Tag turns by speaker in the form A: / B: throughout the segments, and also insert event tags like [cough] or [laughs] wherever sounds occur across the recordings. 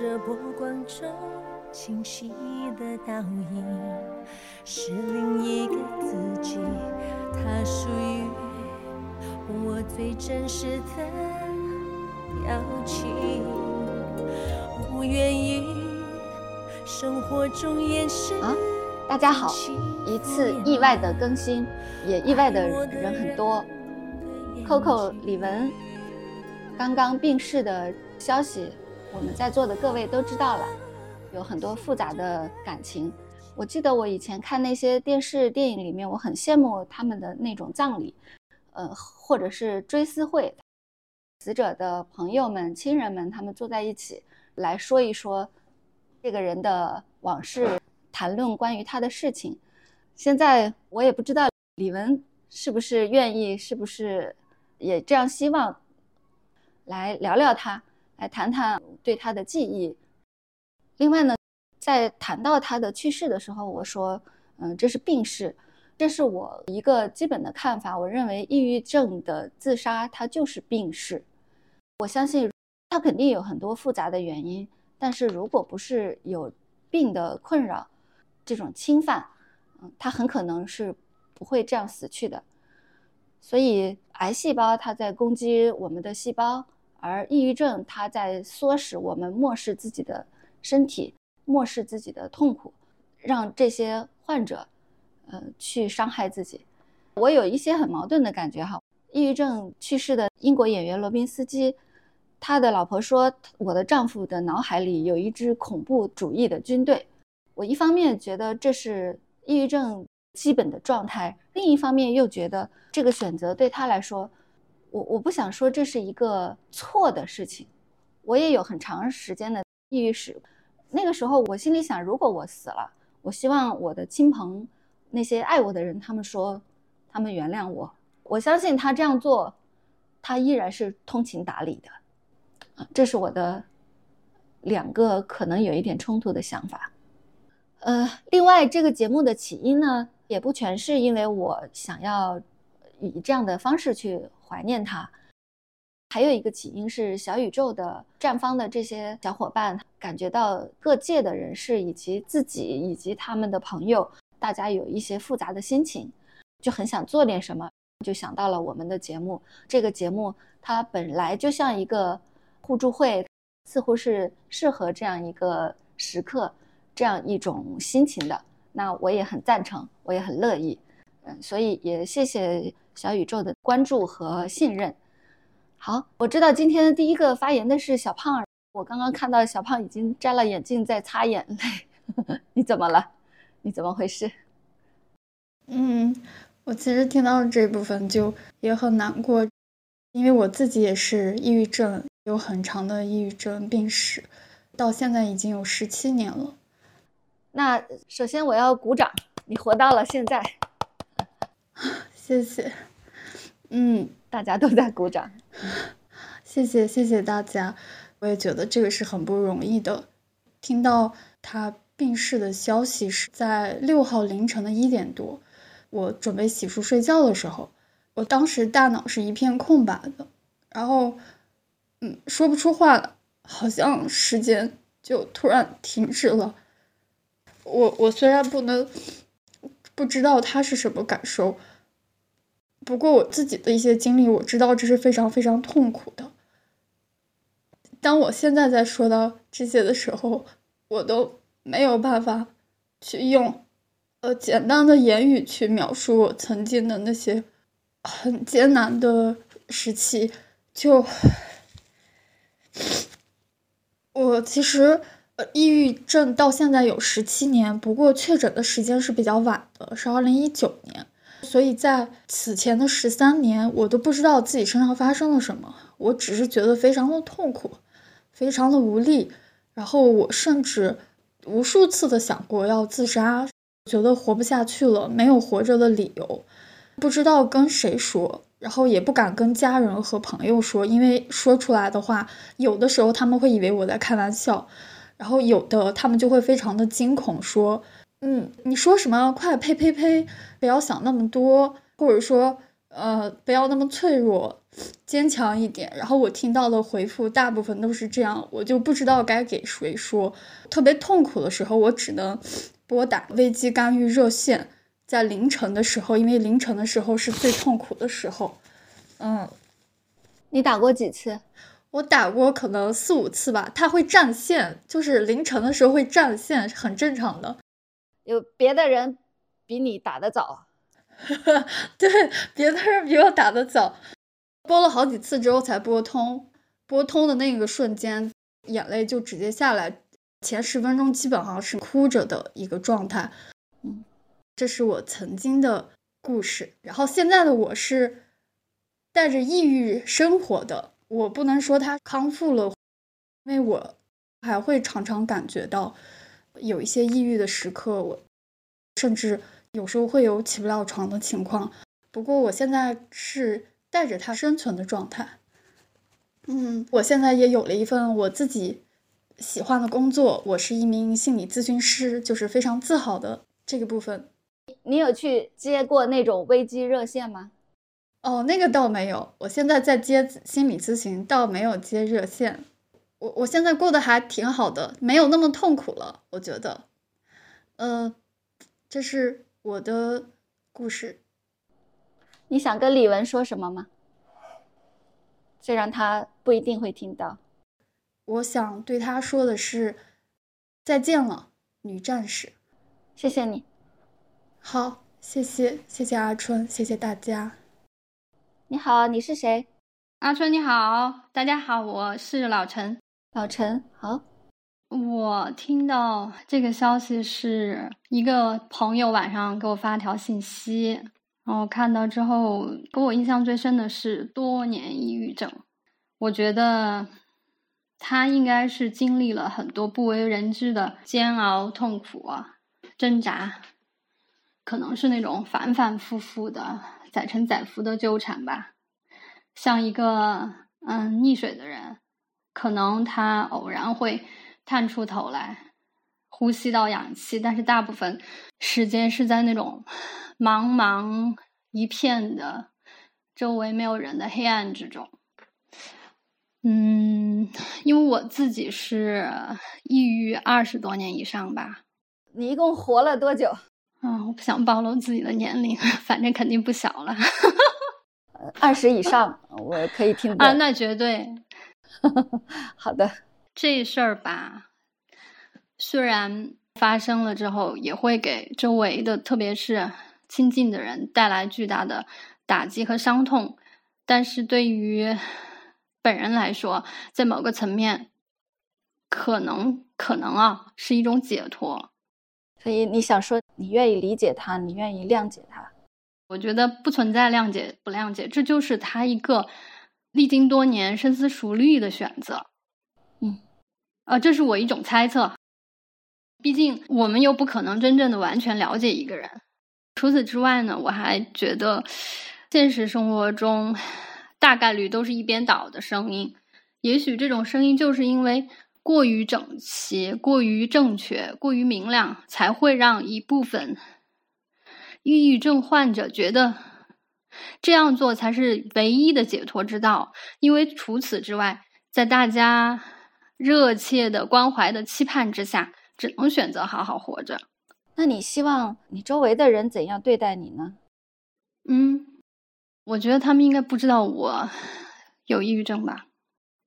A: 着波光中清晰的倒影，是另一个自己，它属于我最真实的表情。不愿意生活中掩饰。
B: 啊，大家好，一次意外的更新，也意外的人很多。Coco 李玟刚刚病逝的消息，我们在座的各位都知道了，有很多复杂的感情。我记得我以前看那些电视电影里面，我很羡慕他们的那种葬礼，呃，或者是追思会，死者的朋友们、亲人们，他们坐在一起来说一说这个人的往事，谈论关于他的事情。现在我也不知道李玟是不是愿意，是不是。也这样希望来聊聊他，来谈谈对他的记忆。另外呢，在谈到他的去世的时候，我说，嗯，这是病逝，这是我一个基本的看法。我认为抑郁症的自杀，它就是病逝。我相信他肯定有很多复杂的原因，但是如果不是有病的困扰，这种侵犯，嗯，他很可能是不会这样死去的。所以，癌细胞它在攻击我们的细胞，而抑郁症它在唆使我们漠视自己的身体，漠视自己的痛苦，让这些患者，呃，去伤害自己。我有一些很矛盾的感觉哈。抑郁症去世的英国演员罗宾斯基，他的老婆说：“我的丈夫的脑海里有一支恐怖主义的军队。”我一方面觉得这是抑郁症。基本的状态，另一方面又觉得这个选择对他来说，我我不想说这是一个错的事情。我也有很长时间的抑郁史，那个时候我心里想，如果我死了，我希望我的亲朋那些爱我的人，他们说他们原谅我。我相信他这样做，他依然是通情达理的。啊，这是我的两个可能有一点冲突的想法。呃，另外这个节目的起因呢？也不全是因为我想要以这样的方式去怀念他，还有一个起因是小宇宙的站方的这些小伙伴感觉到各界的人士以及自己以及他们的朋友，大家有一些复杂的心情，就很想做点什么，就想到了我们的节目。这个节目它本来就像一个互助会，似乎是适合这样一个时刻，这样一种心情的。那我也很赞成，我也很乐意，嗯，所以也谢谢小宇宙的关注和信任。好，我知道今天第一个发言的是小胖，我刚刚看到小胖已经摘了眼镜在擦眼泪，[laughs] 你怎么了？你怎么回事？
C: 嗯，我其实听到这部分就也很难过，因为我自己也是抑郁症，有很长的抑郁症病史，到现在已经有十七年了。
B: 那首先我要鼓掌，你活到了现在，[laughs]
C: 谢谢。嗯，
B: 大家都在鼓掌，[laughs]
C: 谢谢谢谢大家。我也觉得这个是很不容易的。听到他病逝的消息是在六号凌晨的一点多，我准备洗漱睡觉的时候，我当时大脑是一片空白的，然后嗯说不出话来，好像时间就突然停止了。我我虽然不能不知道他是什么感受，不过我自己的一些经历，我知道这是非常非常痛苦的。当我现在在说到这些的时候，我都没有办法去用呃简单的言语去描述我曾经的那些很艰难的时期。就我其实呃。抑郁症到现在有十七年，不过确诊的时间是比较晚的，是二零一九年。所以在此前的十三年，我都不知道自己身上发生了什么，我只是觉得非常的痛苦，非常的无力。然后我甚至无数次的想过要自杀，觉得活不下去了，没有活着的理由，不知道跟谁说，然后也不敢跟家人和朋友说，因为说出来的话，有的时候他们会以为我在开玩笑。然后有的他们就会非常的惊恐，说，嗯，你说什么？快呸呸呸！不要想那么多，或者说，呃，不要那么脆弱，坚强一点。然后我听到的回复大部分都是这样，我就不知道该给谁说。特别痛苦的时候，我只能拨打危机干预热线，在凌晨的时候，因为凌晨的时候是最痛苦的时候。嗯，
B: 你打过几次？
C: 我打过可能四五次吧。他会占线，就是凌晨的时候会占线，很正常的。
B: 有别的人比你打的早。[laughs]
C: 对，别的人比我打的早，拨了好几次之后才拨通。拨通的那个瞬间，眼泪就直接下来。前十分钟基本上是哭着的一个状态。嗯，这是我曾经的故事。然后现在的我是带着抑郁生活的。我不能说他康复了，因为我还会常常感觉到有一些抑郁的时刻。我甚至。有时候会有起不了床的情况，不过我现在是带着它生存的状态。嗯，我现在也有了一份我自己喜欢的工作，我是一名心理咨询师，就是非常自豪的这个部分。
B: 你有去接过那种危机热线吗？
C: 哦，那个倒没有，我现在在接心理咨询，倒没有接热线。我我现在过得还挺好的，没有那么痛苦了，我觉得。嗯，这是。我的故事，
B: 你想跟李文说什么吗？虽然他不一定会听到。
C: 我想对他说的是，再见了，女战士。
B: 谢谢你。
C: 好，谢谢，谢谢阿春，谢谢大家。
B: 你好，你是谁？
D: 阿春你好，大家好，我是老陈。
B: 老陈，好。
D: 我听到这个消息是一个朋友晚上给我发条信息，然后看到之后，给我印象最深的是多年抑郁症。我觉得他应该是经历了很多不为人知的煎熬、痛苦、挣扎，可能是那种反反复复的载沉载浮的纠缠吧。像一个嗯溺水的人，可能他偶然会。探出头来，呼吸到氧气，但是大部分时间是在那种茫茫一片的、周围没有人的黑暗之中。嗯，因为我自己是抑郁二十多年以上吧。
B: 你一共活了多久？
D: 啊，我不想暴露自己的年龄，[laughs] 反正肯定不小了。
B: 二十以上，我可以听
D: 啊，那绝对。[laughs]
B: 好的。
D: 这事儿吧，虽然发生了之后，也会给周围的，特别是亲近的人带来巨大的打击和伤痛，但是对于本人来说，在某个层面，可能可能啊，是一种解脱。
B: 所以你想说，你愿意理解他，你愿意谅解他？
D: 我觉得不存在谅解不谅解，这就是他一个历经多年深思熟虑的选择。啊，这是我一种猜测。毕竟我们又不可能真正的完全了解一个人。除此之外呢，我还觉得现实生活中大概率都是一边倒的声音。也许这种声音就是因为过于整齐、过于正确、过于明亮，才会让一部分抑郁症患者觉得这样做才是唯一的解脱之道。因为除此之外，在大家。热切的关怀的期盼之下，只能选择好好活着。
B: 那你希望你周围的人怎样对待你呢？
D: 嗯，我觉得他们应该不知道我有抑郁症吧。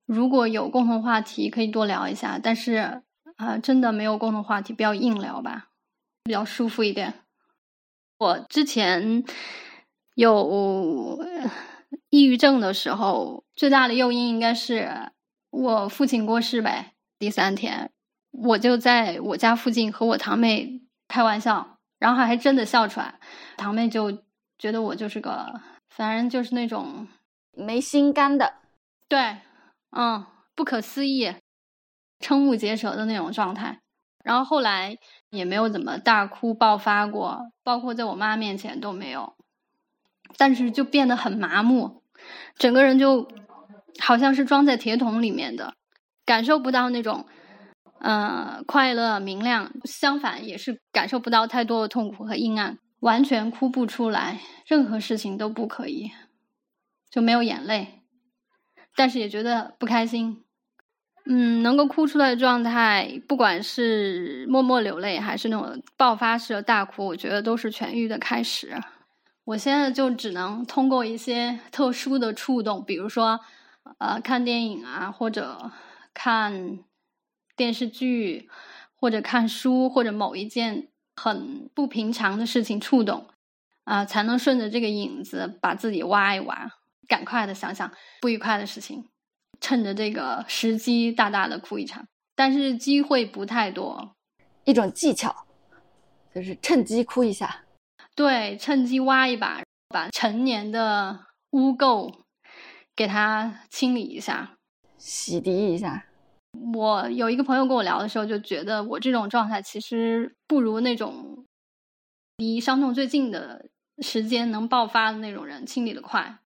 D: 如果有共同话题，可以多聊一下。但是啊，真的没有共同话题，不要硬聊吧，比较舒服一点。我之前有抑郁症的时候，最大的诱因应该是。我父亲过世呗，第三天，我就在我家附近和我堂妹开玩笑，然后还真的笑出来。堂妹就觉得我就是个，反正就是那种
B: 没心肝的，
D: 对，嗯，不可思议，瞠目结舌的那种状态。然后后来也没有怎么大哭爆发过，包括在我妈面前都没有，但是就变得很麻木，整个人就。好像是装在铁桶里面的，感受不到那种，呃，快乐明亮。相反，也是感受不到太多的痛苦和阴暗。完全哭不出来，任何事情都不可以，就没有眼泪，但是也觉得不开心。嗯，能够哭出来的状态，不管是默默流泪，还是那种爆发式的大哭，我觉得都是痊愈的开始。我现在就只能通过一些特殊的触动，比如说，呃，看电影啊，或者看电视剧，或者看书，或者某一件很不平常的事情触动，啊，才能顺着这个影子把自己挖一挖，赶快的想想不愉快的事情。趁着这个时机，大大的哭一场，但是机会不太多。
B: 一种技巧，就是趁机哭一下。
D: 对，趁机挖一把，把陈年的污垢给它清理一下，
B: 洗涤一下。
D: 我有一个朋友跟我聊的时候，就觉得我这种状态其实不如那种离伤痛最近的时间能爆发的那种人清理的快。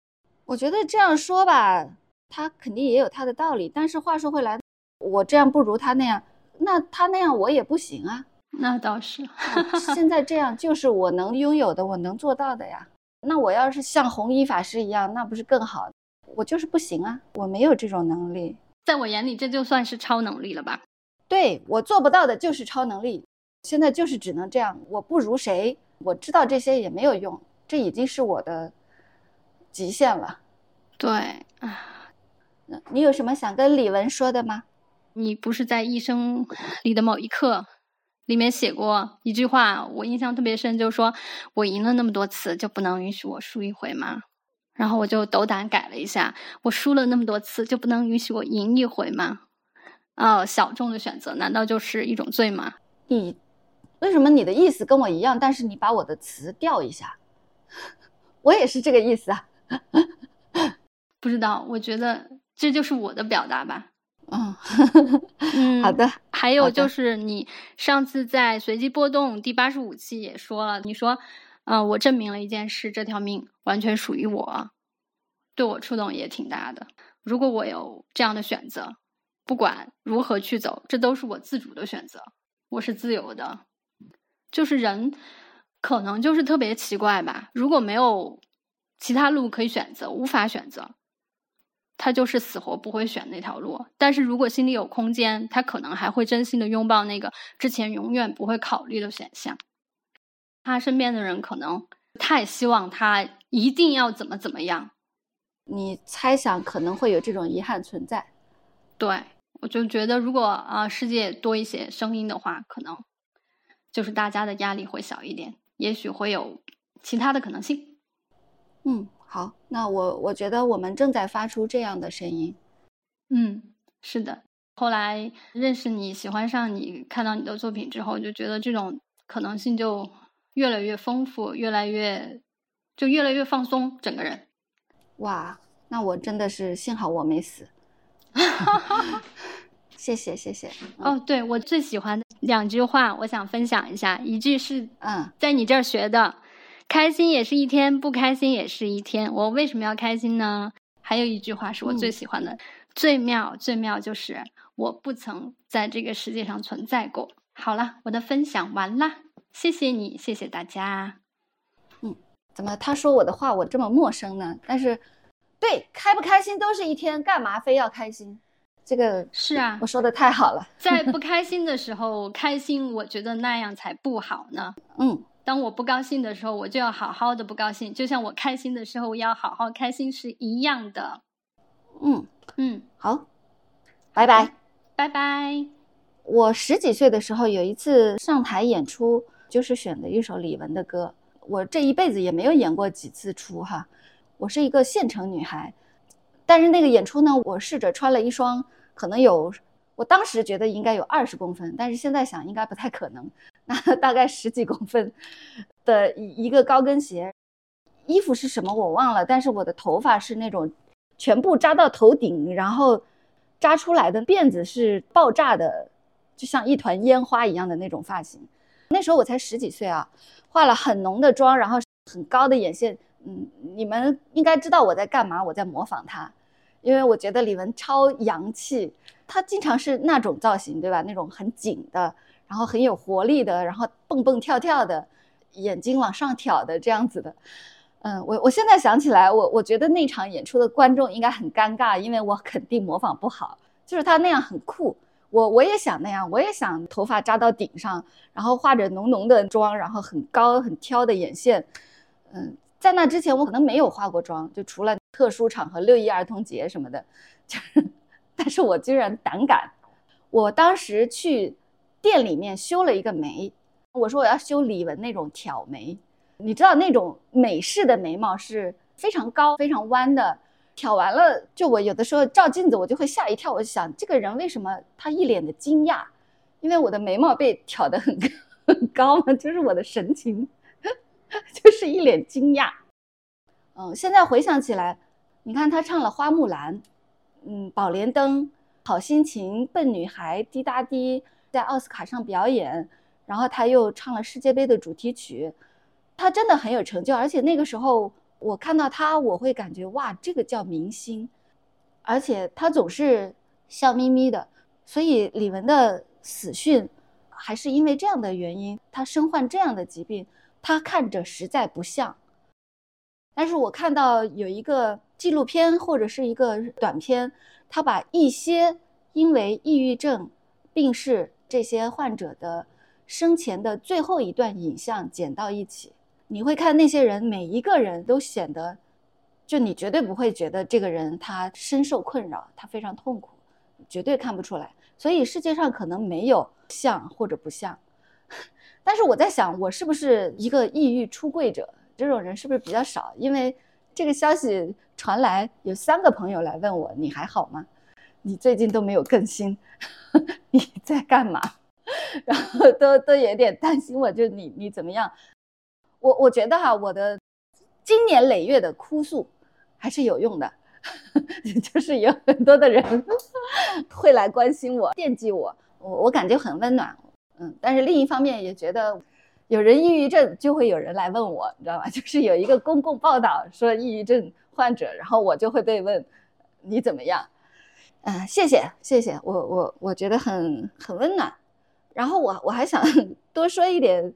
B: 我觉得这样说吧。他肯定也有他的道理，但是话说回来，我这样不如他那样，那他那样我也不行啊。
D: 那倒是，[laughs]
B: 现在这样就是我能拥有的，我能做到的呀。那我要是像弘一法师一样，那不是更好？我就是不行啊，我没有这种能力。
D: 在我眼里，这就算是超能力了吧？
B: 对我做不到的就是超能力。现在就是只能这样，我不如谁？我知道这些也没有用，这已经是我的极限了。
D: 对啊。
B: 你有什么想跟李文说的吗？
D: 你不是在一生里的某一刻里面写过一句话，我印象特别深，就是说我赢了那么多次，就不能允许我输一回吗？然后我就斗胆改了一下，我输了那么多次，就不能允许我赢一回吗？哦，小众的选择难道就是一种罪吗？
B: 你为什么你的意思跟我一样，但是你把我的词调一下？[laughs] 我也是这个意思啊。[laughs]
D: 不知道，我觉得。这就是我的表达吧。
B: 嗯，好的。
D: 还有就是你上次在随机波动第八十五期也说了，你说，嗯，我证明了一件事，这条命完全属于我，对我触动也挺大的。如果我有这样的选择，不管如何去走，这都是我自主的选择，我是自由的。就是人可能就是特别奇怪吧，如果没有其他路可以选择，无法选择。他就是死活不会选那条路，但是如果心里有空间，他可能还会真心的拥抱那个之前永远不会考虑的选项。他身边的人可能太希望他一定要怎么怎么样，
B: 你猜想可能会有这种遗憾存在。
D: 对，我就觉得如果啊世界多一些声音的话，可能就是大家的压力会小一点，也许会有其他的可能性。
B: 嗯。好，那我我觉得我们正在发出这样的声音。
D: 嗯，是的。后来认识你，喜欢上你，看到你的作品之后，就觉得这种可能性就越来越丰富，越来越就越来越放松，整个人。
B: 哇，那我真的是幸好我没死。[laughs] 谢谢谢谢。
D: 哦，对我最喜欢的两句话，我想分享一下。一句是
B: 嗯，
D: 在你这儿学的。开心也是一天，不开心也是一天。我为什么要开心呢？还有一句话是我最喜欢的，最妙最妙就是我不曾在这个世界上存在过。好了，我的分享完了，谢谢你，谢谢大家。
B: 嗯，怎么他说我的话我这么陌生呢？但是，对，开不开心都是一天，干嘛非要开心？这个
D: 是啊，
B: 我说的太好了。[laughs]
D: 在不 [laughs] 开心的时候开心，我觉得那样才不好呢。
B: 嗯。
D: 当我不高兴的时候，我就要好好的不高兴，就像我开心的时候要好好开心是一样的。
B: 嗯
D: 嗯，
B: 好，拜拜
D: 拜拜。
B: 我十几岁的时候有一次上台演出，就是选的一首李玟的歌。我这一辈子也没有演过几次出哈，我是一个县城女孩，但是那个演出呢，我试着穿了一双可能有，我当时觉得应该有二十公分，但是现在想应该不太可能。那 [laughs] 大概十几公分的一一个高跟鞋，衣服是什么我忘了，但是我的头发是那种全部扎到头顶，然后扎出来的辫子是爆炸的，就像一团烟花一样的那种发型。那时候我才十几岁啊，化了很浓的妆，然后很高的眼线。嗯，你们应该知道我在干嘛，我在模仿他，因为我觉得李玟超洋气，她经常是那种造型，对吧？那种很紧的。然后很有活力的，然后蹦蹦跳跳的，眼睛往上挑的这样子的。嗯，我我现在想起来，我我觉得那场演出的观众应该很尴尬，因为我肯定模仿不好。就是他那样很酷，我我也想那样，我也想头发扎到顶上，然后化着浓浓的妆，然后很高很挑的眼线。嗯，在那之前我可能没有化过妆，就除了特殊场合六一儿童节什么的，就，但是我居然胆敢。我当时去店里面修了一个眉，我说我要修李玟那种挑眉。你知道那种美式的眉毛是非常高、非常弯的，挑完了，就我有的时候照镜子，我就会吓一跳。我就想，这个人为什么他一脸的惊讶？因为我的眉毛被挑得很很高嘛，就是我的神情，[laughs] 就是一脸惊讶。嗯，现在回想起来，你看他唱了《花木兰》，嗯，《宝莲灯》，《好心情》，《笨女孩》，滴答滴，在奥斯卡上表演，然后他又唱了世界杯的主题曲。他真的很有成就，而且那个时候我看到他，我会感觉哇，这个叫明星，而且他总是笑眯眯的。所以李玟的死讯，还是因为这样的原因，他身患这样的疾病，他看着实在不像。但是我看到有一个纪录片或者是一个短片，他把一些因为抑郁症病逝这些患者的生前的最后一段影像剪到一起。你会看那些人，每一个人都显得，就你绝对不会觉得这个人他深受困扰，他非常痛苦，绝对看不出来。所以世界上可能没有像或者不像。[laughs] 但是我在想，我是不是一个抑郁出柜者？这种人是不是比较少？因为这个消息传来，有三个朋友来问我：“你还好吗？你最近都没有更新，[laughs] 你在干嘛？” [laughs] 然后都都有点担心我，就你你怎么样？我我觉得哈，我的经年累月的哭诉还是有用的，[laughs] 就是有很多的人 [laughs] 会来关心我、惦记我，我我感觉很温暖。嗯，但是另一方面也觉得，有人抑郁症就会有人来问我，你知道吧？[laughs] 就是有一个公共报道说抑郁症患者，然后我就会被问你怎么样？嗯，谢谢谢谢，我我我觉得很很温暖。然后我我还想多说一点。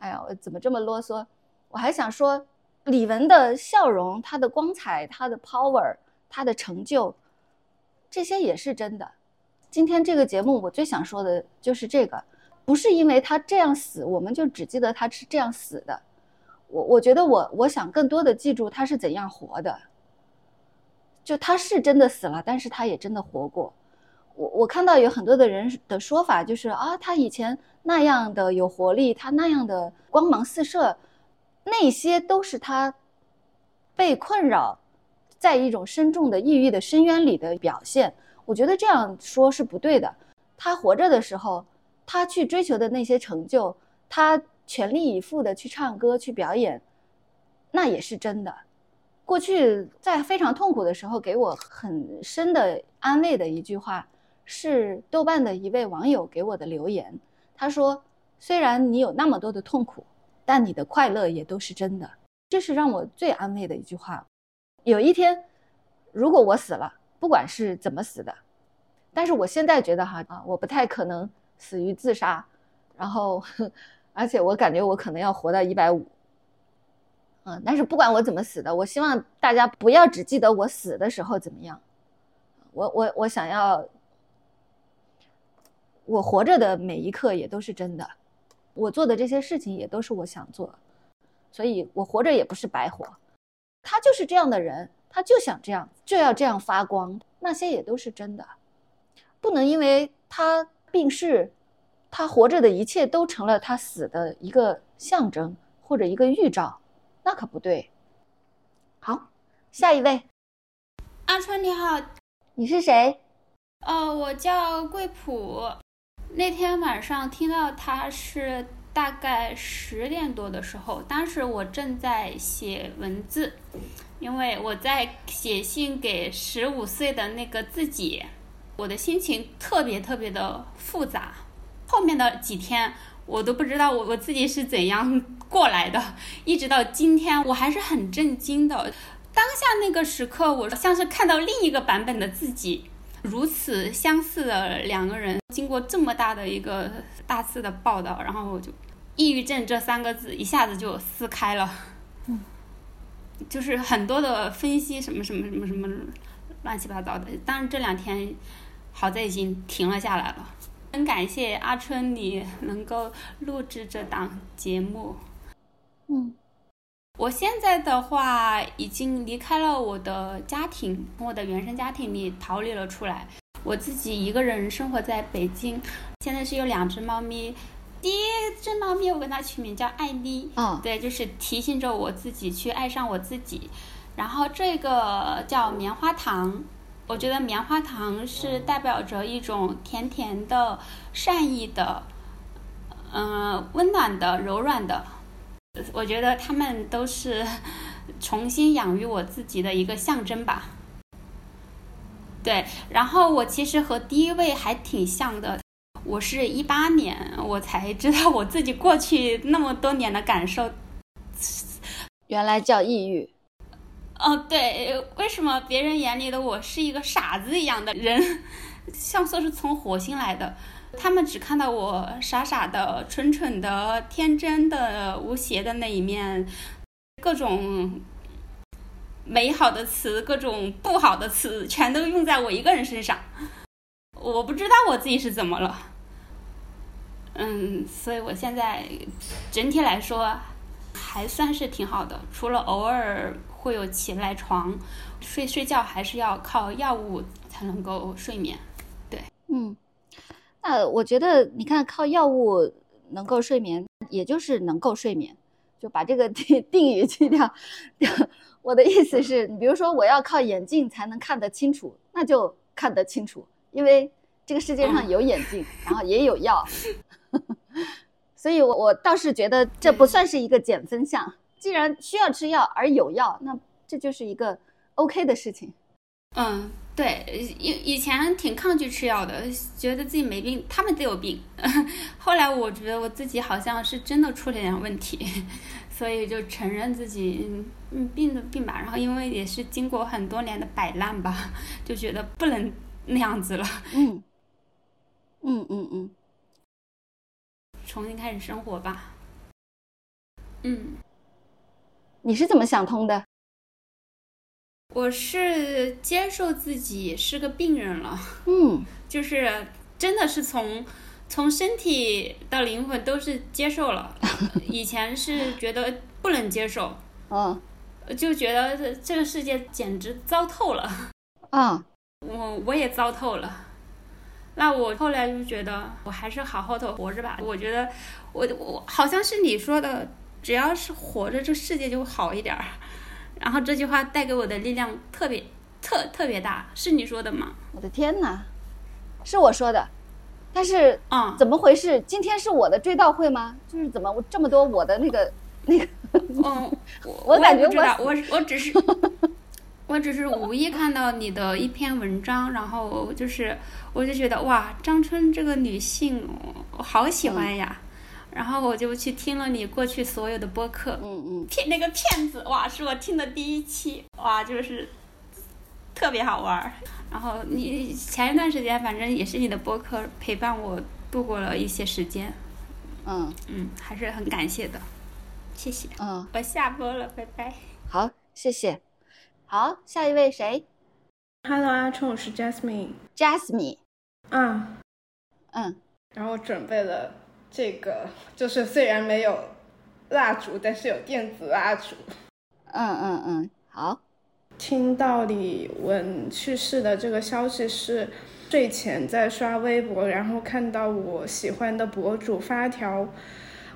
B: 哎呀，我怎么这么啰嗦？我还想说，李玟的笑容、她的光彩、她的 power、她的成就，这些也是真的。今天这个节目，我最想说的就是这个，不是因为她这样死，我们就只记得她是这样死的。我我觉得，我我想更多的记住她是怎样活的。就她是真的死了，但是她也真的活过。我我看到有很多的人的说法，就是啊，他以前。那样的有活力，他那样的光芒四射，那些都是他被困扰在一种深重的抑郁的深渊里的表现。我觉得这样说是不对的。他活着的时候，他去追求的那些成就，他全力以赴的去唱歌、去表演，那也是真的。过去在非常痛苦的时候，给我很深的安慰的一句话，是豆瓣的一位网友给我的留言。他说：“虽然你有那么多的痛苦，但你的快乐也都是真的。”这是让我最安慰的一句话。有一天，如果我死了，不管是怎么死的，但是我现在觉得哈啊，我不太可能死于自杀。然后，[laughs] 而且我感觉我可能要活到一百五。嗯，但是不管我怎么死的，我希望大家不要只记得我死的时候怎么样。我我我想要。我活着的每一刻也都是真的，我做的这些事情也都是我想做，所以我活着也不是白活。他就是这样的人，他就想这样，就要这样发光。那些也都是真的，不能因为他病逝，他活着的一切都成了他死的一个象征或者一个预兆，那可不对。好，下一位，
E: 阿川你好，
B: 你是谁？
E: 哦，我叫桂普。那天晚上听到他是大概十点多的时候，当时我正在写文字，因为我在写信给十五岁的那个自己，我的心情特别特别的复杂。后面的几天我都不知道我我自己是怎样 [laughs] 过来的，一直到今天我还是很震惊的。当下那个时刻，我像是看到另一个版本的自己。如此相似的两个人，经过这么大的一个大肆的报道，然后我就抑郁症这三个字一下子就撕开了，嗯，就是很多的分析什么什么什么什么乱七八糟的。当然这两天好在已经停了下来了。很感谢阿春你能够录制这档节目。
B: 嗯，
E: 我现在的话已经离开了我的家庭，从我的原生家庭里逃离了出来。我自己一个人生活在北京，现在是有两只猫咪。第一只猫咪我给它取名叫艾妮，
B: 嗯，
E: 对，就是提醒着我自己去爱上我自己。然后这个叫棉花糖。我觉得棉花糖是代表着一种甜甜的、善意的、嗯，温暖的、柔软的。我觉得他们都是 [laughs] 重新养育我自己的一个象征吧。对，然后我其实和第一位还挺像的。我是一八年，我才知道我自己过去那么多年的感受，
B: 原来叫抑郁。
E: 哦，对，为什么别人眼里的我是一个傻子一样的人，[laughs] 像说是从火星来的？他们只看到我傻傻的、蠢蠢的、天真的、无邪的那一面，各种美好的词、各种不好的词，全都用在我一个人身上。我不知道我自己是怎么了。嗯，所以我现在整体来说还算是挺好的，除了偶尔。会有起不来床，睡睡觉还是要靠药物才能够睡眠，对，
B: 嗯，那我觉得你看靠药物能够睡眠，也就是能够睡眠，就把这个 [laughs] 定定语去掉。我的意思是，你比如说我要靠眼镜才能看得清楚，那就看得清楚，因为这个世界上有眼镜，然后也有药，[laughs] 所以我我倒是觉得这不算是一个减分项。既然需要吃药而有药，那这就是一个 OK 的事情。
E: 嗯，对，以以前挺抗拒吃药的，觉得自己没病，他们都有病。[laughs] 后来我觉得我自己好像是真的出了点问题，[laughs] 所以就承认自己嗯病的病吧。然后因为也是经过很多年的摆烂吧，就觉得不能那样子了。
B: 嗯，嗯嗯嗯，
E: 重新开始生活吧。嗯。
B: 你是怎么想通的？
E: 我是接受自己是个病人了，
B: 嗯，[laughs]
E: 就是真的是从从身体到灵魂都是接受了。[laughs] 以前是觉得不能接受，
B: 嗯，
E: 就觉得这这个世界简直糟透了，
B: 啊，
E: 我我也糟透了。那我后来就觉得我还是好好的活着吧。我觉得我我好像是你说的。只要是活着，这世界就好一点儿。然后这句话带给我的力量特别特特别大，是你说的吗？
B: 我的天哪，是我说的。但是
E: 啊，
B: 怎么回事？今天是我的追悼会吗？就是怎么这么多我的那个那个？
E: 嗯，
B: 我感觉
E: 我我我只是 [laughs] 我只是无意看到你的一篇文章，然后就是我就觉得哇，张春这个女性，我好喜欢呀。然后我就去听了你过去所有的播客，
B: 嗯嗯，
E: 骗那个骗子，哇，是我听的第一期，哇，就是特别好玩儿。然后你前一段时间，反正也是你的播客陪伴我度过了一些时间，
B: 嗯
E: 嗯，还是很感谢的，谢谢。
B: 嗯，
E: 我下播了，拜拜。
B: 好，谢谢。好，下一位谁
F: ？Hello，阿冲，我是 Jasmine。
B: Jasmine。
F: 嗯
B: 嗯，
F: 然后准备了。这个就是虽然没有蜡烛，但是有电子蜡烛。
B: 嗯嗯嗯，好。
F: 听到李玟去世的这个消息是睡前在刷微博，然后看到我喜欢的博主发条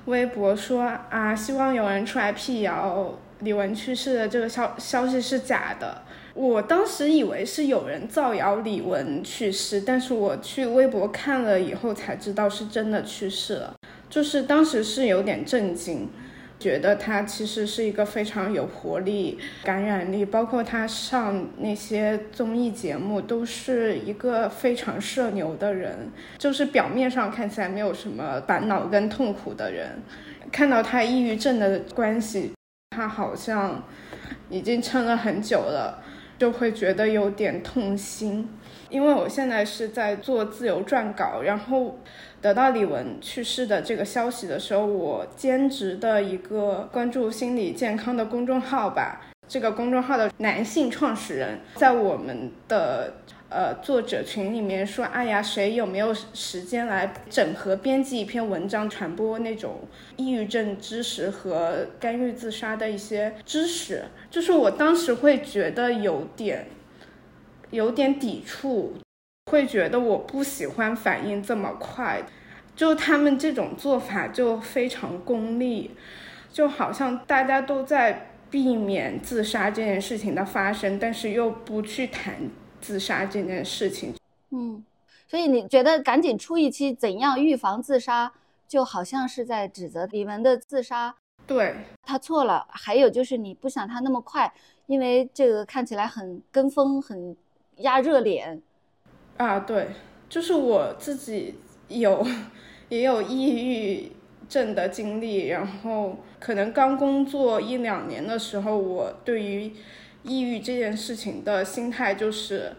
F: 微博说啊，希望有人出来辟谣李玟去世的这个消消息是假的。我当时以为是有人造谣李玟去世，但是我去微博看了以后才知道是真的去世了。就是当时是有点震惊，觉得他其实是一个非常有活力、感染力，包括他上那些综艺节目都是一个非常社牛的人，就是表面上看起来没有什么烦恼跟痛苦的人。看到他抑郁症的关系，他好像已经撑了很久了。就会觉得有点痛心，因为我现在是在做自由撰稿，然后得到李玟去世的这个消息的时候，我兼职的一个关注心理健康的公众号吧，这个公众号的男性创始人在我们的。呃，作者群里面说，哎呀，谁有没有时间来整合编辑一篇文章，传播那种抑郁症知识和干预自杀的一些知识？就是我当时会觉得有点，有点抵触，会觉得我不喜欢反应这么快，就他们这种做法就非常功利，就好像大家都在避免自杀这件事情的发生，但是又不去谈。自杀这件事情，
B: 嗯，所以你觉得赶紧出一期怎样预防自杀，就好像是在指责李玟的自杀，
F: 对
B: 他错了。还有就是你不想他那么快，因为这个看起来很跟风，很压热脸。
F: 啊，对，就是我自己有也有抑郁症的经历，然后可能刚工作一两年的时候，我对于。抑郁这件事情的心态就是，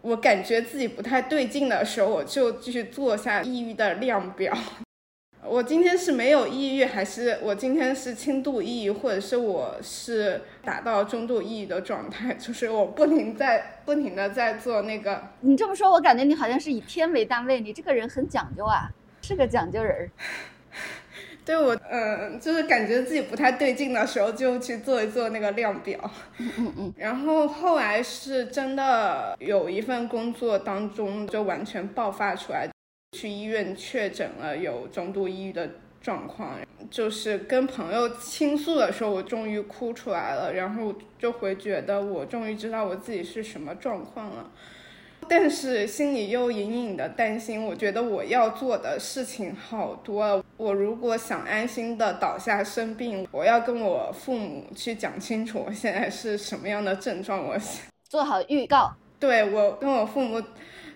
F: 我感觉自己不太对劲的时候，我就继续做下抑郁的量表。[laughs] 我今天是没有抑郁，还是我今天是轻度抑郁，或者是我是达到中度抑郁的状态？[laughs] 就是我不停在不停的在做那个。
B: 你这么说，我感觉你好像是以天为单位，你这个人很讲究啊，是个讲究人儿。[laughs]
F: 对我，嗯，就是感觉自己不太对劲的时候，就去做一做那个量表。
B: 嗯嗯嗯。[laughs]
F: 然后后来是真的有一份工作当中就完全爆发出来，去医院确诊了有中度抑郁的状况。就是跟朋友倾诉的时候，我终于哭出来了，然后就会觉得我终于知道我自己是什么状况了。但是心里又隐隐的担心，我觉得我要做的事情好多。我如果想安心的倒下生病，我要跟我父母去讲清楚我现在是什么样的症状，我
B: 做好预告。
F: 对我跟我父母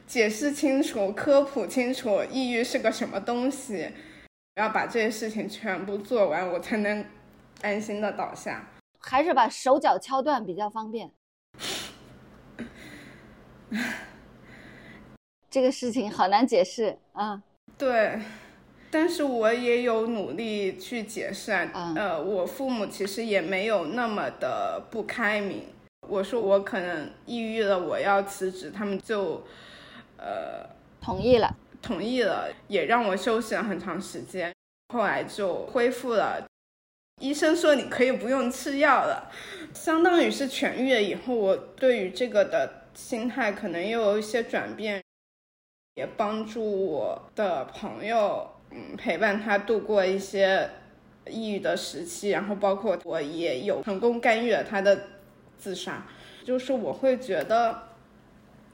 F: 解释清楚、科普清楚抑郁是个什么东西，要把这些事情全部做完，我才能安心的倒下。
B: 还是把手脚敲断比较方便。[laughs] 这个事情好难解释啊，
F: 对，但是我也有努力去解释啊。呃，我父母其实也没有那么的不开明。我说我可能抑郁了，我要辞职，他们就，呃，
B: 同意了，
F: 同意了，也让我休息了很长时间。后来就恢复了，医生说你可以不用吃药了，相当于是痊愈了以后，我对于这个的心态可能又有一些转变。也帮助我的朋友，嗯，陪伴他度过一些抑郁的时期，然后包括我也有成功干预了他的自杀。就是我会觉得，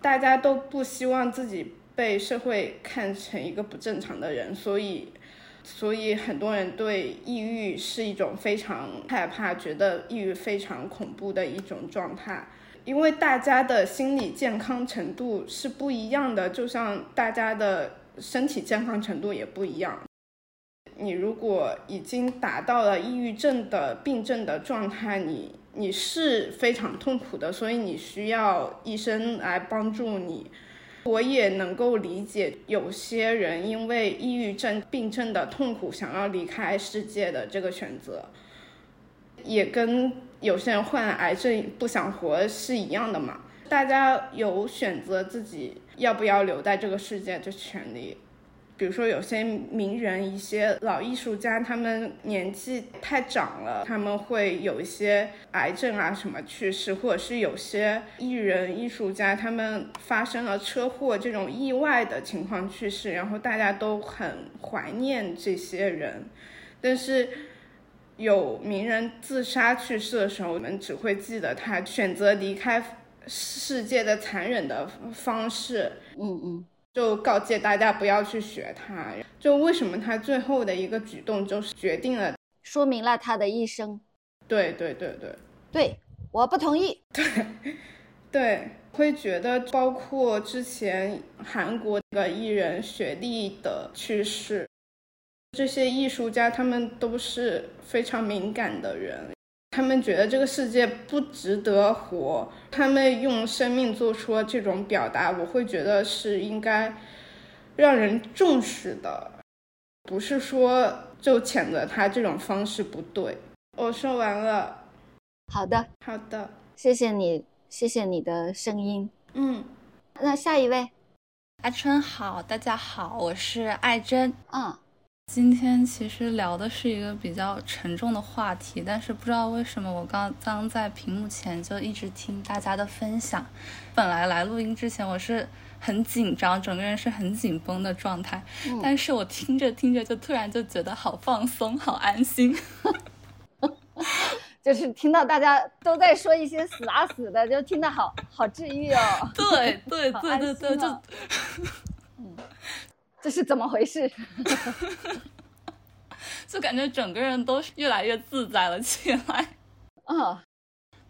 F: 大家都不希望自己被社会看成一个不正常的人，所以，所以很多人对抑郁是一种非常害怕，觉得抑郁非常恐怖的一种状态。因为大家的心理健康程度是不一样的，就像大家的身体健康程度也不一样。你如果已经达到了抑郁症的病症的状态，你你是非常痛苦的，所以你需要医生来帮助你。我也能够理解有些人因为抑郁症病症的痛苦，想要离开世界的这个选择，也跟。有些人患了癌症不想活是一样的嘛？大家有选择自己要不要留在这个世界的权利。比如说有些名人、一些老艺术家，他们年纪太长了，他们会有一些癌症啊什么去世，或者是有些艺人、艺术家，他们发生了车祸这种意外的情况去世，然后大家都很怀念这些人，但是。有名人自杀去世的时候，我们只会记得他选择离开世界的残忍的方式。
B: 嗯嗯，
F: 就告诫大家不要去学他。就为什么他最后的一个举动就是决定了，
B: 说明了他的一生。
F: 对对对对
B: 对，我不同意。[laughs]
F: 对对，会觉得包括之前韩国那个艺人雪莉的去世。这些艺术家他们都是非常敏感的人，他们觉得这个世界不值得活，他们用生命做出了这种表达，我会觉得是应该让人重视的，不是说就谴责他这种方式不对。我说完了。
B: 好的，
F: 好的，
B: 谢谢你，谢谢你的声音。
F: 嗯，
B: 那下一位，
G: 阿春好，大家好，我是爱珍。
B: 嗯。
G: 今天其实聊的是一个比较沉重的话题，但是不知道为什么我刚刚在屏幕前就一直听大家的分享。本来来录音之前我是很紧张，整个人是很紧绷的状态，[laughs] 但是我听着听着就突然就觉得好放松，好安心。[laughs]
B: 就是听到大家都在说一些死啊死的，就听得好好治愈哦。[laughs]
G: 对对对对对，就。
B: 这是怎么回事？[laughs]
G: 就感觉整个人都越来越自在了起来。[laughs]
B: 嗯，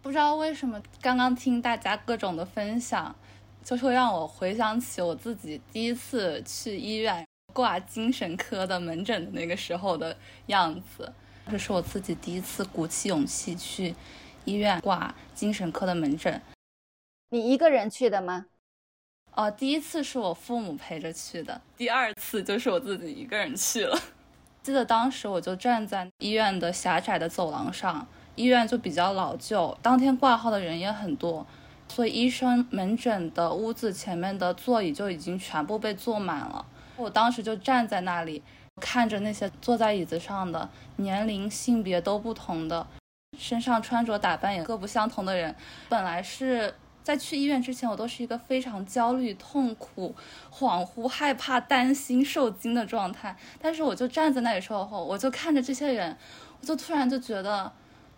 G: 不知道为什么，刚刚听大家各种的分享，就会让我回想起我自己第一次去医院挂精神科的门诊的那个时候的样子。这是我自己第一次鼓起勇气去医院挂精神科的门诊。
B: 你一个人去的吗？
G: 哦，第一次是我父母陪着去的，第二次就是我自己一个人去了。[laughs] 记得当时我就站在医院的狭窄的走廊上，医院就比较老旧，当天挂号的人也很多，所以医生门诊的屋子前面的座椅就已经全部被坐满了。我当时就站在那里，看着那些坐在椅子上的年龄、性别都不同的，身上穿着打扮也各不相同的人，本来是。在去医院之前，我都是一个非常焦虑、痛苦、恍惚、害怕、担心、受惊的状态。但是，我就站在那里时候，我就看着这些人，我就突然就觉得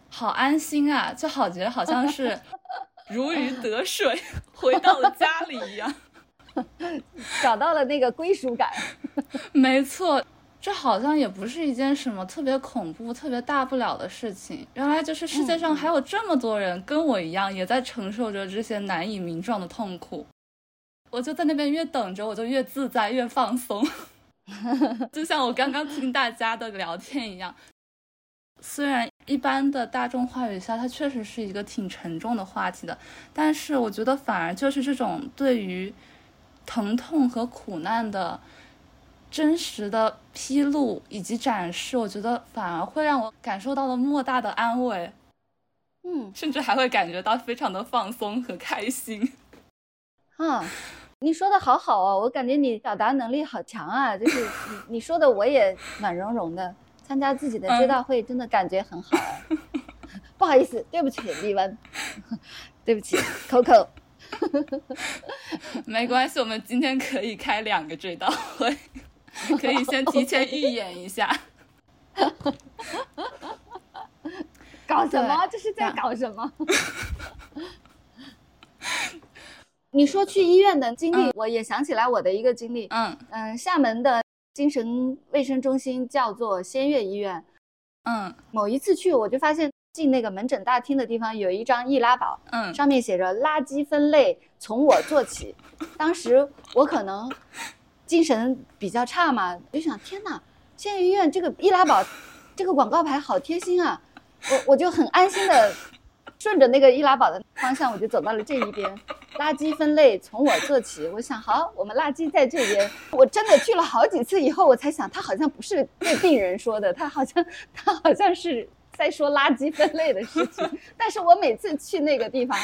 G: 好安心啊，就好觉得好像是 [laughs] 如鱼得水，回到了家里一样，[laughs]
B: 找到了那个归属感。[laughs]
G: 没错。这好像也不是一件什么特别恐怖、特别大不了的事情。原来就是世界上还有这么多人跟我一样，也在承受着这些难以名状的痛苦。我就在那边越等着，我就越自在、越放松。[laughs] 就像我刚刚听大家的聊天一样，虽然一般的大众话语下，它确实是一个挺沉重的话题的，但是我觉得反而就是这种对于疼痛和苦难的。真实的披露以及展示，我觉得反而会让我感受到了莫大的安慰，
B: 嗯，
G: 甚至还会感觉到非常的放松和开心。
B: 啊，你说的好好哦，我感觉你表达能力好强啊，就是你你说的我也暖融融的。参加自己的追悼会真的感觉很好。[laughs] 不好意思，对不起李文，[laughs] 对不起 Coco。
G: 没关系，我们今天可以开两个追悼会。[laughs] 可以先提前预演一下，[laughs]
B: 搞什么？这是在搞什么？[laughs] 你说去医院的经历，我也想起来我的一个经历。
G: 嗯
B: 嗯，厦门的精神卫生中心叫做仙悦医院。
G: 嗯，
B: 某一次去，我就发现进那个门诊大厅的地方有一张易拉宝，
G: 嗯，
B: 上面写着“垃圾分类从我做起”。当时我可能。精神比较差嘛，我就想天哪，县医院这个易拉宝，[laughs] 这个广告牌好贴心啊！我我就很安心的顺着那个易拉宝的方向，我就走到了这一边。垃圾分类从我做起，我想好，我们垃圾在这边。我真的去了好几次以后，我才想，他好像不是对病人说的，他好像他好像是在说垃圾分类的事情。[laughs] 但是我每次去那个地方，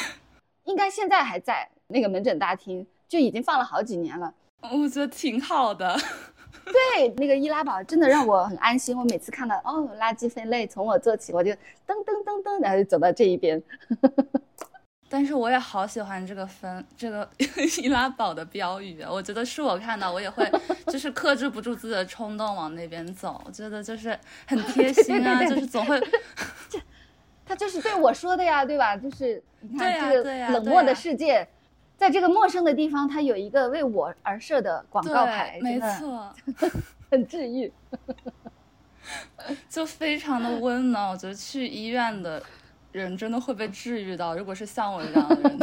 B: 应该现在还在那个门诊大厅，就已经放了好几年了。
G: 我觉得挺好的，[laughs]
B: 对，那个易拉宝真的让我很安心。我每次看到哦，垃圾分类从我做起，我就噔噔噔噔，然后就走到这一边。[laughs]
G: 但是我也好喜欢这个分这个 [laughs] 易拉宝的标语，我觉得是我看到我也会就是克制不住自己的冲动往那边走。我觉得就是很贴心啊，就是总会，
B: 这他就是对我说的呀，对吧？就是你看这个冷漠的世界。在这个陌生的地方，它有一个为我而设的广告牌，
G: 没错，[laughs]
B: 很治愈，
G: 就非常的温暖。我觉得去医院的人真的会被治愈到，如果是像我这样的人，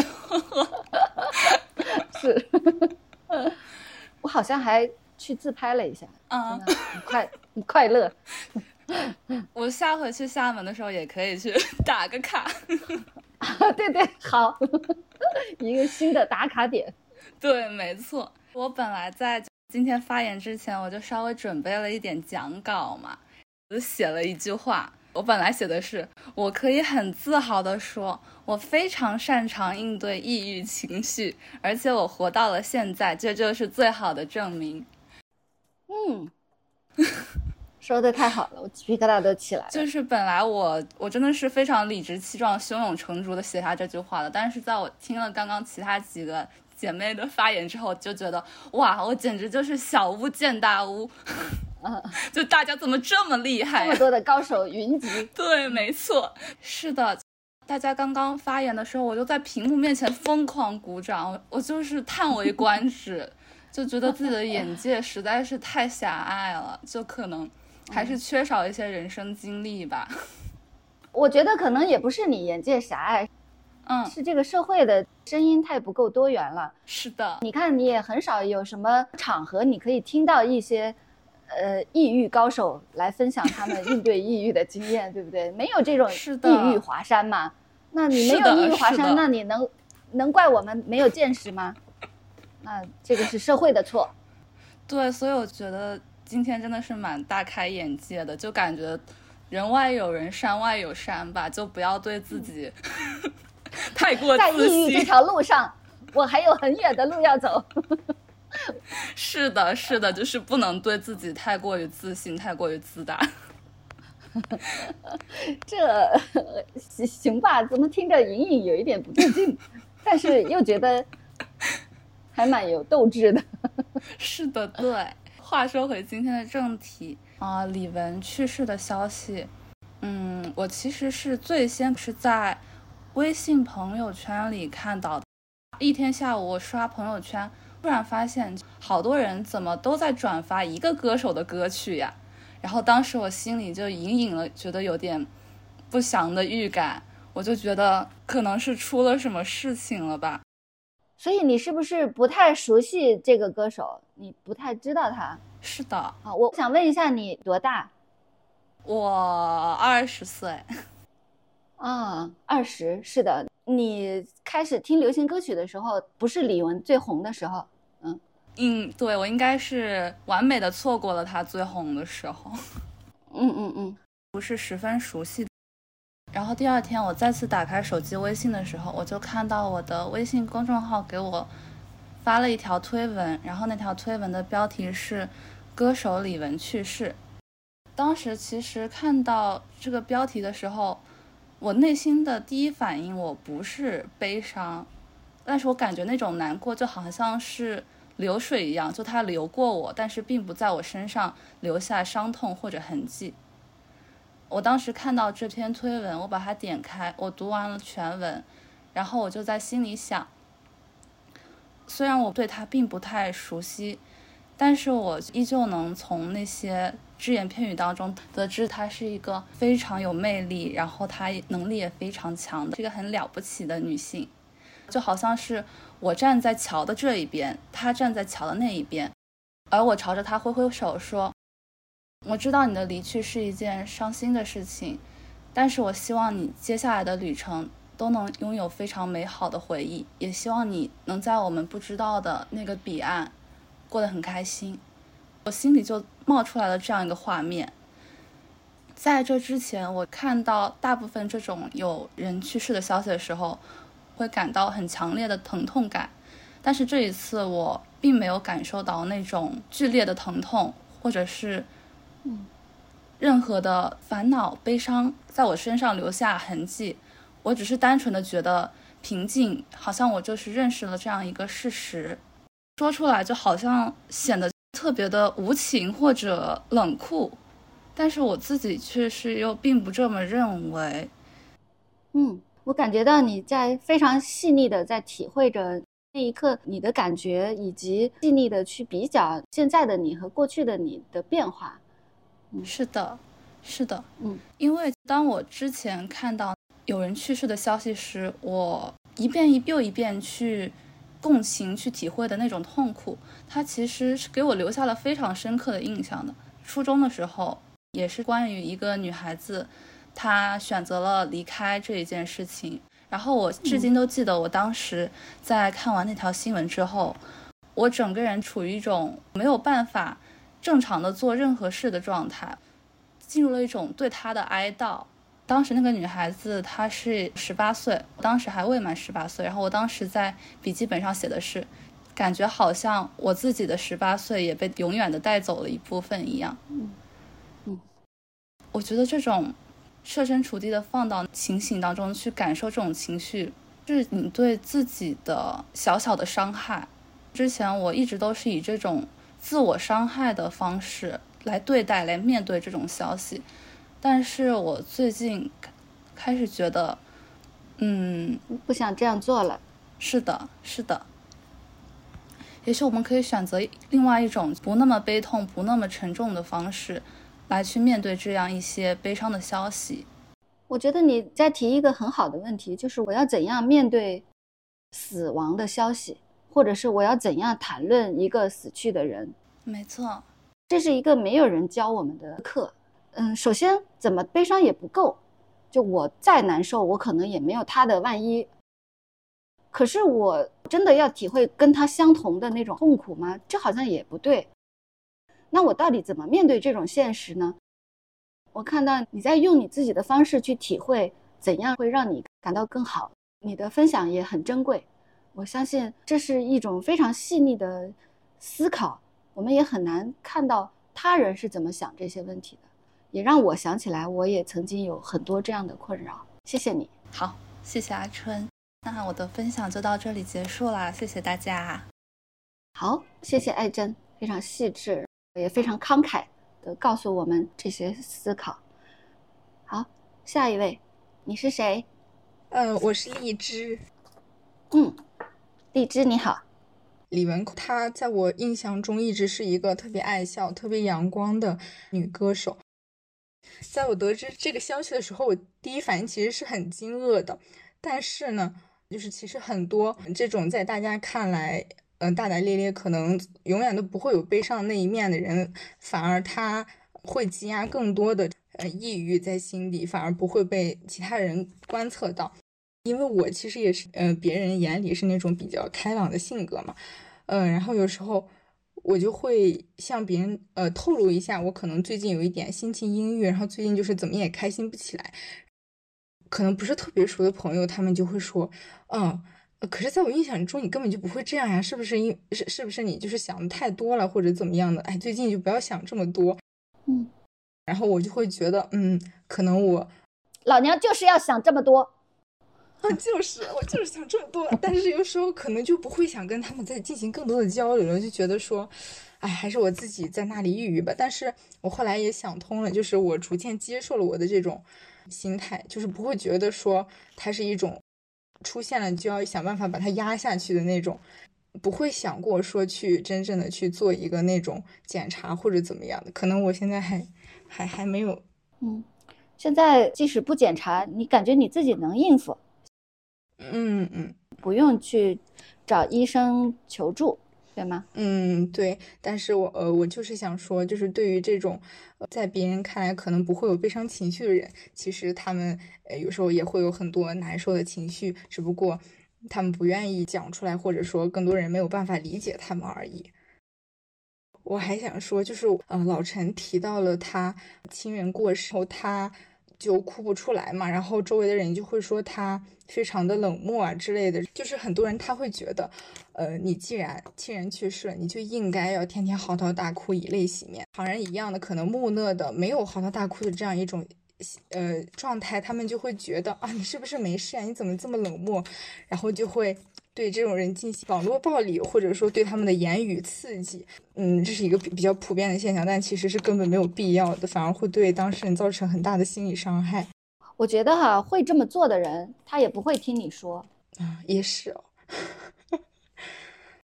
G: [laughs]
B: 是。[laughs] 我好像还去自拍了一下，
G: 嗯，
B: 很快很快乐。
G: 我下回去厦门的时候也可以去打个卡。[laughs]
B: 对对，好，一个新的打卡点。
G: 对，没错。我本来在今天发言之前，我就稍微准备了一点讲稿嘛，我就写了一句话。我本来写的是，我可以很自豪地说，我非常擅长应对抑郁情绪，而且我活到了现在，这就是最好的证明。
B: 嗯。[laughs] 说的太好了，我鸡皮疙瘩都起来了。
G: 就是本来我我真的是非常理直气壮、胸有成竹的写下这句话的，但是在我听了刚刚其他几个姐妹的发言之后，就觉得哇，我简直就是小巫见大巫 [laughs] [laughs] 就大家怎么这么厉害？
B: 这么多的高手云集。[laughs]
G: 对，没错，是的，大家刚刚发言的时候，我就在屏幕面前疯狂鼓掌，我就是叹为观止，就觉得自己的眼界实在是太狭隘了，就可能。还是缺少一些人生经历吧。[laughs]
B: 我觉得可能也不是你眼界狭隘，
G: 嗯，
B: 是这个社会的声音太不够多元了。
G: 是的，
B: 你看你也很少有什么场合，你可以听到一些，呃，抑郁高手来分享他们应对抑郁的经验，对不对？[laughs] 没有这种抑郁华山嘛？那你没有抑郁华山，那你能能怪我们没有见识吗？那这个是社会的错。
G: 对，所以我觉得。今天真的是蛮大开眼界的，就感觉人外有人，山外有山吧，就不要对自己 [laughs] 太过
B: 在抑郁这条路上，我还有很远的路要走。
G: 是的，是的，就是不能对自己太过于自信，太过于自大。[laughs]
B: 这行吧？怎么听着隐隐有一点不对劲，[laughs] 但是又觉得还蛮有斗志的。
G: 是的，对。话说回今天的正题啊，李玟去世的消息，嗯，我其实是最先是在微信朋友圈里看到的。一天下午我刷朋友圈，突然发现好多人怎么都在转发一个歌手的歌曲呀，然后当时我心里就隐隐了觉得有点不祥的预感，我就觉得可能是出了什么事情了吧。
B: 所以你是不是不太熟悉这个歌手？你不太知道他？
G: 是的
B: 啊，我想问一下你多大？
G: 我二十岁。[laughs]
B: 啊，二十是的。你开始听流行歌曲的时候，不是李玟最红的时候？
G: 嗯嗯，对我应该是完美的错过了他最红的时候。[laughs]
B: 嗯嗯嗯，
G: 不是十分熟悉。然后第二天我再次打开手机微信的时候，我就看到我的微信公众号给我发了一条推文，然后那条推文的标题是“歌手李玟去世”。当时其实看到这个标题的时候，我内心的第一反应我不是悲伤，但是我感觉那种难过就好像是流水一样，就它流过我，但是并不在我身上留下伤痛或者痕迹。我当时看到这篇推文，我把它点开，我读完了全文，然后我就在心里想，虽然我对他并不太熟悉，但是我依旧能从那些只言片语当中得知她是一个非常有魅力，然后她能力也非常强的，是一个很了不起的女性，就好像是我站在桥的这一边，她站在桥的那一边，而我朝着她挥挥手说。我知道你的离去是一件伤心的事情，但是我希望你接下来的旅程都能拥有非常美好的回忆，也希望你能在我们不知道的那个彼岸过得很开心。我心里就冒出来了这样一个画面。在这之前，我看到大部分这种有人去世的消息的时候，会感到很强烈的疼痛感，但是这一次我并没有感受到那种剧烈的疼痛，或者是。
B: 嗯，
G: 任何的烦恼、悲伤在我身上留下痕迹，我只是单纯的觉得平静，好像我就是认识了这样一个事实，说出来就好像显得特别的无情或者冷酷，但是我自己却是又并不这么认为。
B: 嗯，我感觉到你在非常细腻的在体会着那一刻你的感觉，以及细腻的去比较现在的你和过去的你的变化。
G: 是的，是的，
B: 嗯，
G: 因为当我之前看到有人去世的消息时，我一遍一又一遍去共情、去体会的那种痛苦，它其实是给我留下了非常深刻的印象的。初中的时候，也是关于一个女孩子，她选择了离开这一件事情。然后我至今都记得，我当时在看完那条新闻之后，我整个人处于一种没有办法正常的做任何事的状态，进入了一种对她的哀悼。当时那个女孩子她是十八岁，当时还未满十八岁。然后我当时在笔记本上写的是，感觉好像我自己的十八岁也被永远的带走了一部分一样。
B: 嗯嗯，
G: 我觉得这种。设身处地的放到情形当中去感受这种情绪，是你对自己的小小的伤害。之前我一直都是以这种自我伤害的方式来对待、来面对这种消息，但是我最近开始觉得，嗯，
B: 不想这样做了。
G: 是的，是的。也许我们可以选择另外一种不那么悲痛、不那么沉重的方式。来去面对这样一些悲伤的消息，
B: 我觉得你在提一个很好的问题，就是我要怎样面对死亡的消息，或者是我要怎样谈论一个死去的人？
G: 没错，
B: 这是一个没有人教我们的课。嗯，首先怎么悲伤也不够，就我再难受，我可能也没有他的万一。可是我真的要体会跟他相同的那种痛苦吗？这好像也不对。那我到底怎么面对这种现实呢？我看到你在用你自己的方式去体会，怎样会让你感到更好。你的分享也很珍贵，我相信这是一种非常细腻的思考。我们也很难看到他人是怎么想这些问题的，也让我想起来，我也曾经有很多这样的困扰。谢谢你，
G: 好，谢谢阿春。那我的分享就到这里结束啦，谢谢大家。
B: 好，谢谢爱珍，非常细致。也非常慷慨的告诉我们这些思考。好，下一位，你是谁？
H: 嗯，我是荔枝。
B: 嗯，荔枝你好。
H: 李玟，她在我印象中一直是一个特别爱笑、特别阳光的女歌手。在我得知这个消息的时候，我第一反应其实是很惊愕的。但是呢，就是其实很多这种在大家看来。嗯，大大咧咧，可能永远都不会有悲伤那一面的人，反而他会积压更多的呃抑郁在心底，反而不会被其他人观测到。因为我其实也是，呃，别人眼里是那种比较开朗的性格嘛，嗯，然后有时候我就会向别人呃透露一下，我可能最近有一点心情阴郁，然后最近就是怎么也开心不起来。可能不是特别熟的朋友，他们就会说，嗯。可是，在我印象中，你根本就不会这样呀，是不是？因是是不是你就是想的太多了，或者怎么样的？哎，最近就不要想这么多，
B: 嗯。
H: 然后我就会觉得，嗯，可能我
B: 老娘就是要想这么多，
H: 就是我就是想这么多。但是有时候可能就不会想跟他们再进行更多的交流了，就觉得说，哎，还是我自己在那里抑郁吧。但是我后来也想通了，就是我逐渐接受了我的这种心态，就是不会觉得说它是一种。出现了就要想办法把它压下去的那种，不会想过说去真正的去做一个那种检查或者怎么样的。可能我现在还还还没有，
B: 嗯，现在即使不检查，你感觉你自己能应付，
H: 嗯嗯，
B: 不用去找医生求助。对吗？
H: 嗯，对。但是我呃，我就是想说，就是对于这种在别人看来可能不会有悲伤情绪的人，其实他们呃有时候也会有很多难受的情绪，只不过他们不愿意讲出来，或者说更多人没有办法理解他们而已。我还想说，就是呃，老陈提到了他亲人过世后，他就哭不出来嘛，然后周围的人就会说他非常的冷漠啊之类的，就是很多人他会觉得。呃，你既然亲人去世了，你就应该要天天嚎啕大哭，以泪洗面。旁人一样的，可能木讷的，没有嚎啕大哭的这样一种呃状态，他们就会觉得啊，你是不是没事啊？你怎么这么冷漠？然后就会对这种人进行网络暴力，或者说对他们的言语刺激。嗯，这是一个比较普遍的现象，但其实是根本没有必要的，反而会对当事人造成很大的心理伤害。
B: 我觉得哈，会这么做的人，他也不会听你说
H: 啊，也是哦。[laughs]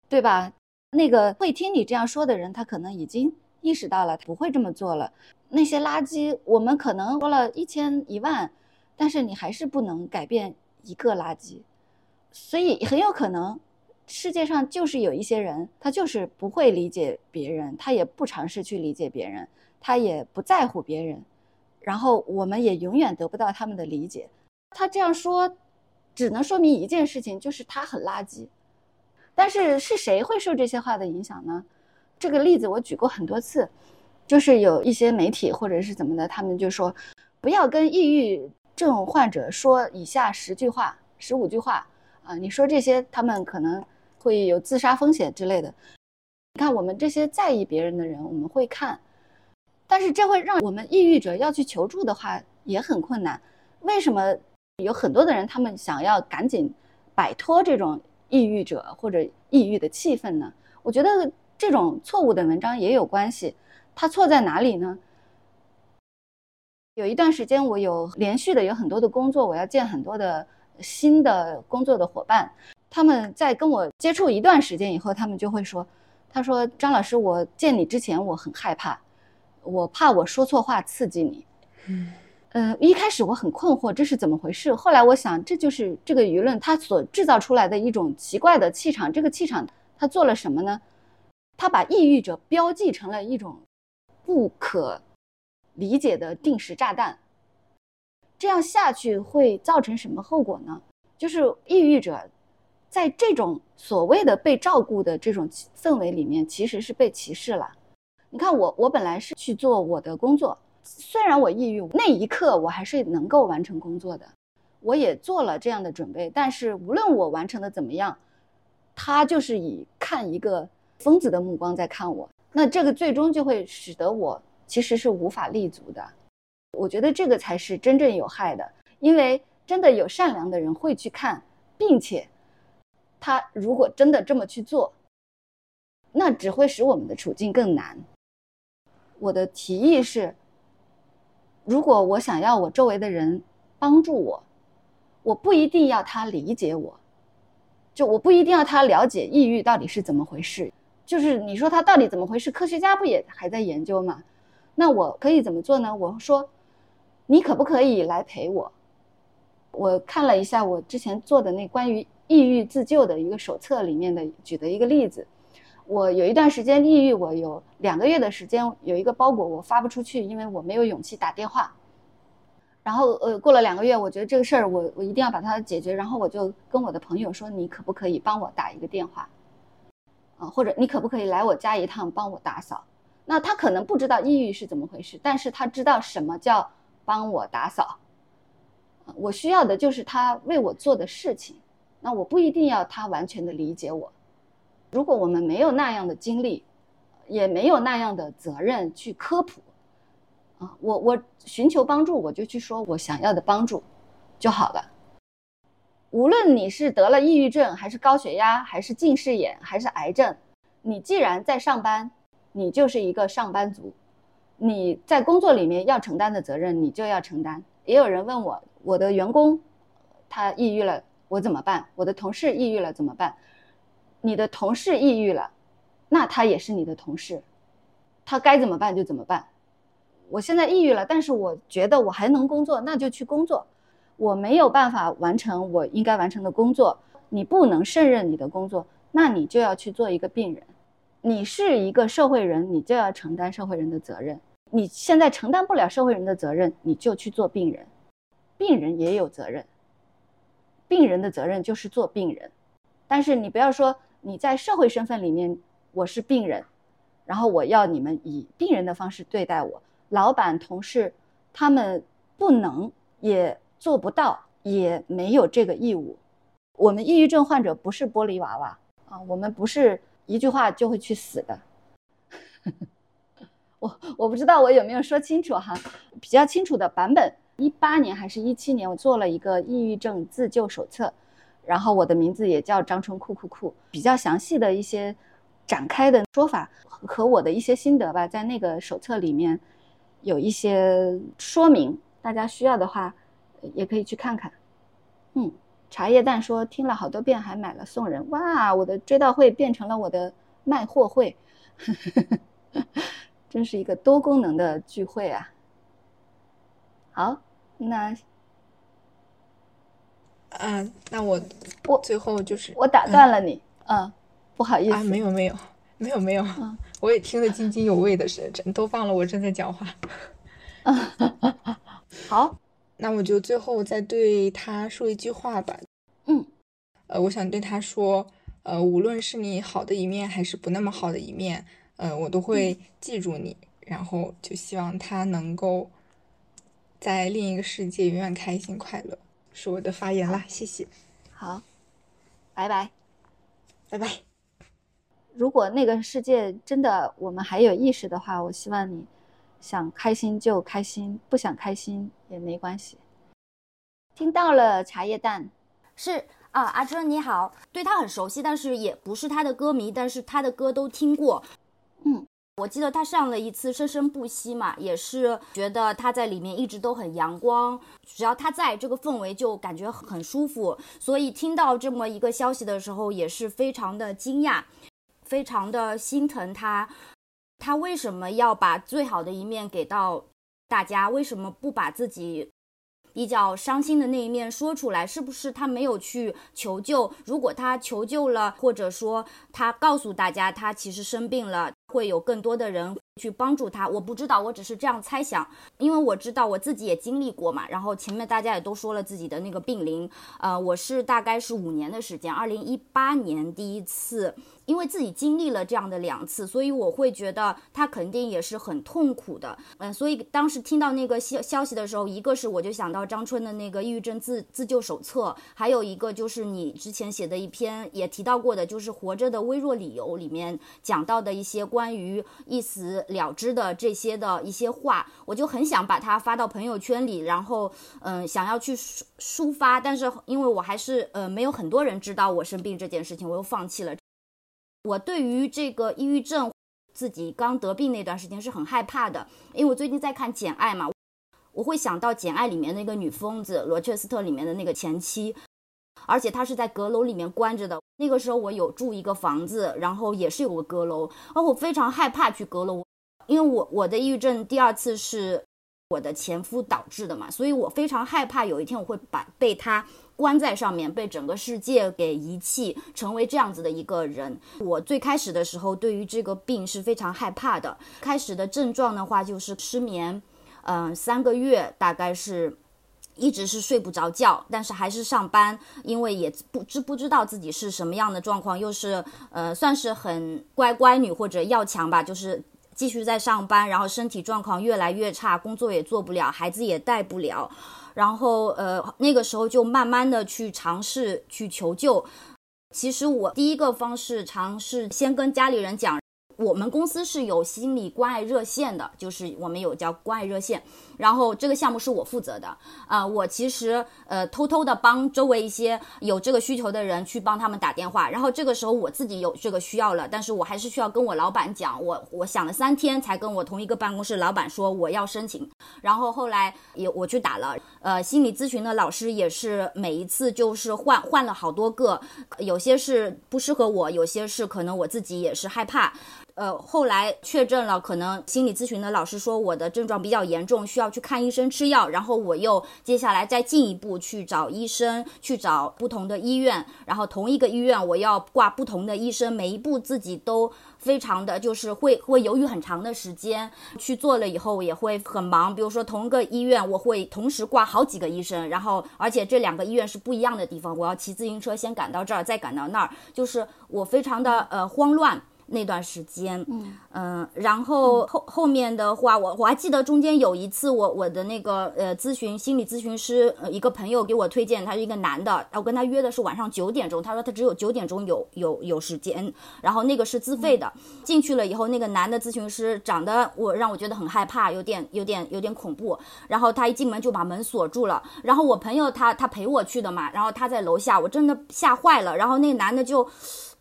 B: 对吧？那个会听你这样说的人，他可能已经意识到了，不会这么做了。那些垃圾，我们可能说了一千一万，但是你还是不能改变一个垃圾。所以很有可能，世界上就是有一些人，他就是不会理解别人，他也不尝试去理解别人，他也不在乎别人，然后我们也永远得不到他们的理解。他这样说，只能说明一件事情，就是他很垃圾。但是是谁会受这些话的影响呢？这个例子我举过很多次，就是有一些媒体或者是怎么的，他们就说不要跟抑郁症患者说以下十句话、十五句话啊，你说这些他们可能会有自杀风险之类的。你看我们这些在意别人的人，我们会看，但是这会让我们抑郁者要去求助的话也很困难。为什么有很多的人他们想要赶紧摆脱这种？抑郁者或者抑郁的气氛呢？我觉得这种错误的文章也有关系。它错在哪里呢？有一段时间，我有连续的有很多的工作，我要见很多的新的工作的伙伴。他们在跟我接触一段时间以后，他们就会说：“他说张老师，我见你之前我很害怕，我怕我说错话刺激你。”嗯。嗯，一开始我很困惑，这是怎么回事？后来我想，这就是这个舆论它所制造出来的一种奇怪的气场。这个气场它做了什么呢？它把抑郁者标记成了一种不可理解的定时炸弹。这样下去会造成什么后果呢？就是抑郁者在这种所谓的被照顾的这种氛围里面，其实是被歧视了。你看，我我本来是去做我的工作。虽然我抑郁，那一刻我还是能够完成工作的，我也做了这样的准备。但是无论我完成的怎么样，他就是以看一个疯子的目光在看我，那这个最终就会使得我其实是无法立足的。我觉得这个才是真正有害的，因为真的有善良的人会去看，并且他如果真的这么去做，那只会使我们的处境更难。我的提议是。如果我想要我周围的人帮助我，我不一定要他理解我，就我不一定要他了解抑郁到底是怎么回事。就是你说他到底怎么回事，科学家不也还在研究吗？那我可以怎么做呢？我说，你可不可以来陪我？我看了一下我之前做的那关于抑郁自救的一个手册里面的举的一个例子。我有一段时间抑郁，我有两个月的时间有一个包裹我发不出去，因为我没有勇气打电话。然后呃，过了两个月，我觉得这个事儿我我一定要把它解决，然后我就跟我的朋友说：“你可不可以帮我打一个电话？啊，或者你可不可以来我家一趟帮我打扫？”那他可能不知道抑郁是怎么回事，但是他知道什么叫帮我打扫。我需要的就是他为我做的事情，那我不一定要他完全的理解我。如果我们没有那样的经历，也没有那样的责任去科普，啊，我我寻求帮助，我就去说我想要的帮助就好了。无论你是得了抑郁症，还是高血压，还是近视眼，还是癌症，你既然在上班，你就是一个上班族，你在工作里面要承担的责任，你就要承担。也有人问我，我的员工他抑郁了，我怎么办？我的同事抑郁了怎么办？你的同事抑郁了，那他也是你的同事，他该怎么办就怎么办。我现在抑郁了，但是我觉得我还能工作，那就去工作。我没有办法完成我应该完成的工作，你不能胜任你的工作，那你就要去做一个病人。你是一个社会人，你就要承担社会人的责任。你现在承担不了社会人的责任，你就去做病人。病人也有责任，病人的责任就是做病人。但是你不要说。你在社会身份里面，我是病人，然后我要你们以病人的方式对待我。老板、同事，他们不能，也做不到，也没有这个义务。我们抑郁症患者不是玻璃娃娃啊，我们不是一句话就会去死的。我我不知道我有没有说清楚哈，比较清楚的版本，一八年还是一七年，我做了一个抑郁症自救手册。然后我的名字也叫张春酷酷酷，比较详细的一些展开的说法和我的一些心得吧，在那个手册里面有一些说明，大家需要的话也可以去看看。嗯，茶叶蛋说听了好多遍还买了送人，哇，我的追悼会变成了我的卖货会，[laughs] 真是一个多功能的聚会啊。好，那。
H: 嗯，那我
B: 我
H: 最后就是
B: 我打断了你，嗯，不好意思
H: 啊，没有没有，没有没有，我也听得津津有味的，是真都忘了我正在讲话。
B: 好，[laughs]
H: 那我就最后再对他说一句话吧。
B: 嗯，
H: 呃，我想对他说，呃，无论是你好的一面还是不那么好的一面，呃，我都会记住你，然后就希望他能够在另一个世界永远开心快乐。是我的发言啦，谢谢。
B: 好，拜拜，
H: 拜拜。
B: 如果那个世界真的我们还有意识的话，我希望你想开心就开心，不想开心也没关系。听到了，茶叶蛋
I: 是啊，阿春你好，对他很熟悉，但是也不是他的歌迷，但是他的歌都听过。
B: 嗯。
I: 我记得他上了一次《生生不息》嘛，也是觉得他在里面一直都很阳光，只要他在这个氛围就感觉很舒服。所以听到这么一个消息的时候，也是非常的惊讶，非常的心疼他。他为什么要把最好的一面给到大家？为什么不把自己比较伤心的那一面说出来？是不是他没有去求救？如果他求救了，或者说他告诉大家他其实生病了？会有更多的人去帮助他，我不知道，我只是这样猜想，因为我知道我自己也经历过嘛。然后前面大家也都说了自己的那个病龄，呃，我是大概是五年的时间，二零一八年第一次。因为自己经历了这样的两次，所以我会觉得他肯定也是很痛苦的。嗯，所以当时听到那个消消息的时候，一个是我就想到张春的那个抑郁症自自救手册，还有一个就是你之前写的一篇也提到过的，就是《活着的微弱理由》里面讲到的一些关于一死了之的这些的一些话，我就很想把它发到朋友圈里，然后嗯，想要去抒抒发，但是因为我还是呃没有很多人知道我生病这件事情，我又放弃了。我对于这个抑郁症，自己刚得病那段时间是很害怕的，因为我最近在看《简爱》嘛，我会想到《简爱》里面那个女疯子罗切斯特里面的那个前妻，而且她是在阁楼里面关着的。那个时候我有住一个房子，然后也是有个阁楼，而我非常害怕去阁楼，因为我我的抑郁症第二次是我的前夫导致的嘛，所以我非常害怕有一天我会把被他。关在上面，被整个世界给遗弃，成为这样子的一个人。我最开始的时候，对于这个病是非常害怕的。开始的症状的话，就是失眠，嗯，三个月大概是一直是睡不着觉，但是还是上班，因为也不知不知道自己是什么样的状况，又是呃，算是很乖乖女或者要强吧，就是继续在上班，然后身体状况越来越差，工作也做不了，孩子也带不了。然后，呃，那个时候就慢慢的去尝试去求救。其实我第一个方式尝试先跟家里人讲。我们公司是有心理关爱热线的，就是我们有叫关爱热线，然后这个项目是我负责的啊。我其实呃偷偷的帮周围一些有这个需求的人去帮他们打电话，然后这个时候我自己有这个需要了，但是我还是需要跟我老板讲，我我想了三天才跟我同一个办公室老板说我要申请，然后后来也我去打了，呃，心理咨询的老师也是每一次就是换换了好多个，有些是不适合我，有些是可能我自己也是害怕。呃，后来确诊了，可能心理咨询的老师说我的症状比较严重，需要去看医生吃药。然后我又接下来再进一步去找医生，去找不同的医院。然后同一个医院我要挂不同的医生，每一步自己都非常的就是会会犹豫很长的时间去做了以后也会很忙。比如说同一个医院我会同时挂好几个医生，然后而且这两个医院是不一样的地方，我要骑自行车先赶到这儿，再赶到那儿，就是我非常的呃慌乱。那段时间，嗯嗯，然后后后面的话，我我还记得中间有一次，我我的那个呃咨询心理咨询师，呃一个朋友给我推荐，他是一个男的，我跟他约的是晚上九点钟，他说他只有九点钟有有有时间，然后那个是自费的，进去了以后，那个男的咨询师长得我让我觉得很害怕，有点有点有点恐怖，然后他一进门就把门锁住了，然后我朋友他他陪我去的嘛，然后他在楼下，我真的吓坏了，然后那个男的就。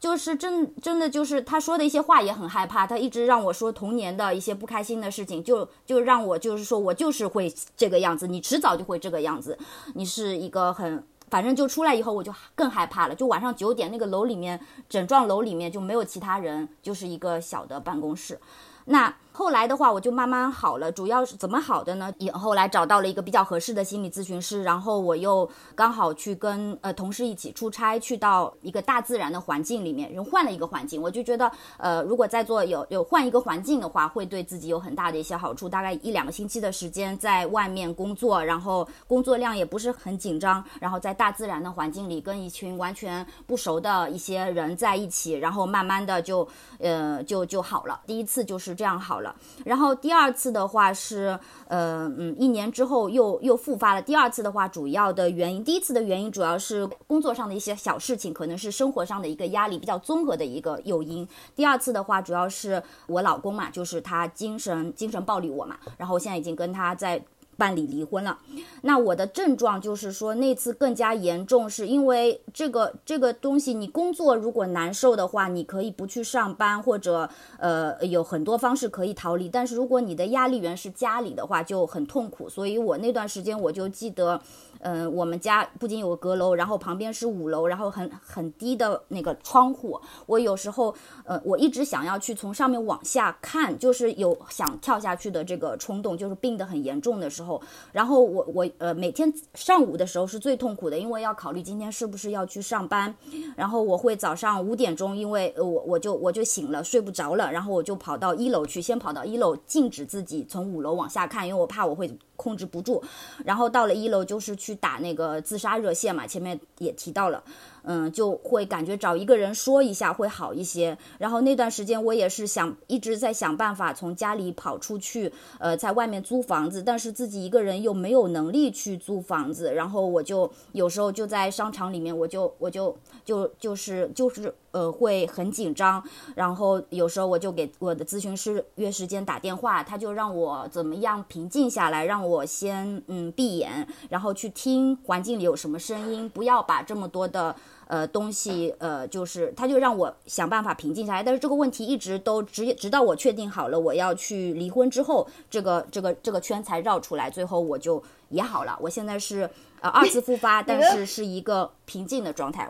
I: 就是真真的就是他说的一些话也很害怕，他一直让我说童年的一些不开心的事情，就就让我就是说我就是会这个样子，你迟早就会这个样子，你是一个很反正就出来以后我就更害怕了，就晚上九点那个楼里面整幢楼里面就没有其他人，就是一个小的办公室，那后来的话，我就慢慢好了。主要是怎么好的呢？也后来找到了一个比较合适的心理咨询师，然后我又刚好去跟呃同事一起出差，去到一个大自然的环境里面，人换了一个环境，我就觉得呃，如果在做有有换一个环境的话，会对自己有很大的一些好处。大概一两个星期的时间在外面工作，然后工作量也不是很紧张，然后在大自然的环境里跟一群完全不熟的一些人在一起，然后慢慢的就呃就就好了。第一次就是这样好。然后第二次的话是，呃，嗯，一年之后又又复发了。第二次的话，主要的原因，第一次的原因主要是工作上的一些小事情，可能是生活上的一个压力比较综合的一个诱因。第二次的话，主要是我老公嘛，就是他精神精神暴力我嘛，然后我现在已经跟他在。办理离婚了，那我的症状就是说那次更加严重，是因为这个这个东西，你工作如果难受的话，你可以不去上班，或者呃有很多方式可以逃离。但是如果你的压力源是家里的话，就很痛苦。所以我那段时间我就记得。嗯，我们家不仅有个阁楼，然后旁边是五楼，然后很很低的那个窗户。我有时候，呃，我一直想要去从上面往下看，就是有想跳下去的这个冲动，就是病得很严重的时候。然后我我呃每天上午的时候是最痛苦的，因为要考虑今天是不是要去上班。然后我会早上五点钟，因为我我就我就醒了，睡不着了，然后我就跑到一楼去，先跑到一楼禁止自己从五楼往下看，因为我怕我会。控制不住，然后到了一楼就是去打那个自杀热线嘛，前面也提到了。嗯，就会感觉找一个人说一下会好一些。然后那段时间我也是想一直在想办法从家里跑出去，呃，在外面租房子，但是自己一个人又没有能力去租房子。然后我就有时候就在商场里面，我就我就就就是就是呃会很紧张。然后有时候我就给我的咨询师约时间打电话，他就让我怎么样平静下来，让我先嗯闭眼，然后去听环境里有什么声音，不要把这么多的。呃，东西，呃，就是他就让我想办法平静下来，但是这个问题一直都直直到我确定好了我要去离婚之后，这个这个这个圈才绕出来，最后我就也好了。我现在是呃二次复发，但是是一个平静的状态。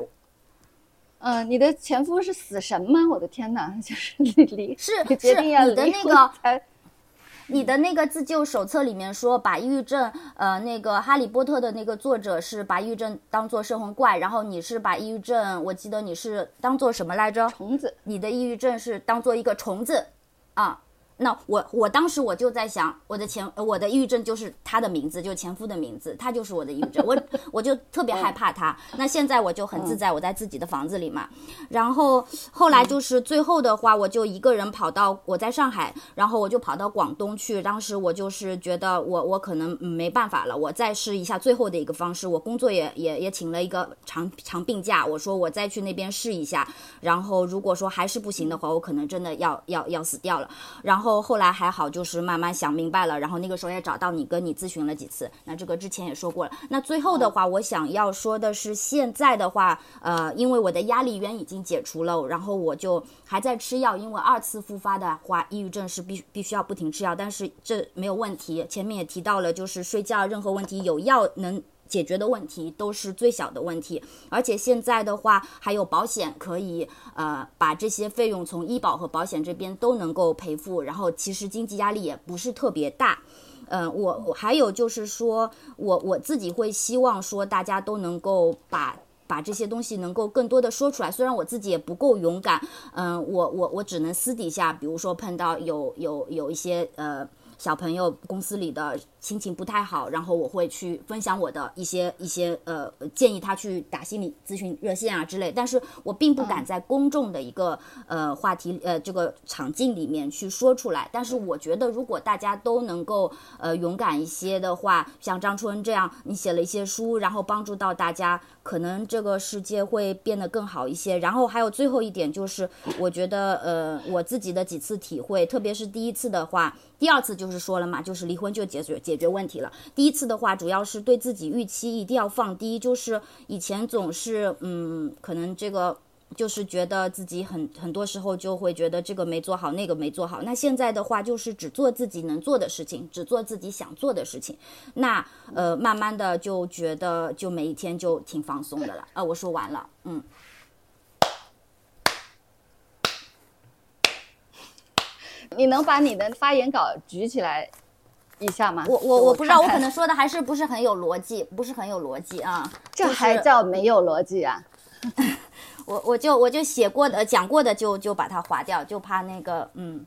B: 嗯，你的前夫是死神吗？我的天哪，[laughs] 就是你离
I: 是是你的那个。你的那个自救手册里面说，把抑郁症，呃，那个《哈利波特》的那个作者是把抑郁症当做摄魂怪，然后你是把抑郁症，我记得你是当做什么来着？
B: 虫子。
I: 你的抑郁症是当做一个虫子，啊。那我我当时我就在想，我的前我的抑郁症就是他的名字，就前夫的名字，他就是我的抑郁症，我 [laughs] 我就特别害怕他。那现在我就很自在，我在自己的房子里嘛。然后后来就是最后的话，我就一个人跑到我在上海，然后我就跑到广东去。当时我就是觉得我我可能没办法了，我再试一下最后的一个方式。我工作也也也请了一个长长病假，我说我再去那边试一下。然后如果说还是不行的话，我可能真的要要要死掉了。然后。后来还好，就是慢慢想明白了，然后那个时候也找到你，跟你咨询了几次。那这个之前也说过了。那最后的话，我想要说的是，现在的话，呃，因为我的压力源已经解除了，然后我就还在吃药，因为二次复发的话，抑郁症是必必须要不停吃药，但是这没有问题。前面也提到了，就是睡觉任何问题有药能。解决的问题都是最小的问题，而且现在的话还有保险可以，呃，把这些费用从医保和保险这边都能够赔付，然后其实经济压力也不是特别大，嗯，我我还有就是说我我自己会希望说大家都能够把把这些东西能够更多的说出来，虽然我自己也不够勇敢，嗯，我我我只能私底下，比如说碰到有有有一些呃小朋友公司里的。心情不太好，然后我会去分享我的一些一些呃建议，他去打心理咨询热线啊之类。但是我并不敢在公众的一个呃话题呃这个场景里面去说出来。但是我觉得，如果大家都能够呃勇敢一些的话，像张春这样，你写了一些书，然后帮助到大家，可能这个世界会变得更好一些。然后还有最后一点就是，我觉得呃我自己的几次体会，特别是第一次的话，第二次就是说了嘛，就是离婚就解决。解解决问题了。第一次的话，主要是对自己预期一定要放低，就是以前总是嗯，可能这个就是觉得自己很很多时候就会觉得这个没做好，那个没做好。那现在的话，就是只做自己能做的事情，只做自己想做的事情。那呃，慢慢的就觉得就每一天就挺放松的了。啊，我说完了，嗯。
B: 你能把你的发言稿举起来一下吗？
I: 我我我不知道，我可能说的还是不是很有逻辑，不是很有逻辑啊。
B: 这还叫没有逻辑啊？[laughs]
I: 我我就我就写过的讲过的就就把它划掉，就怕那个嗯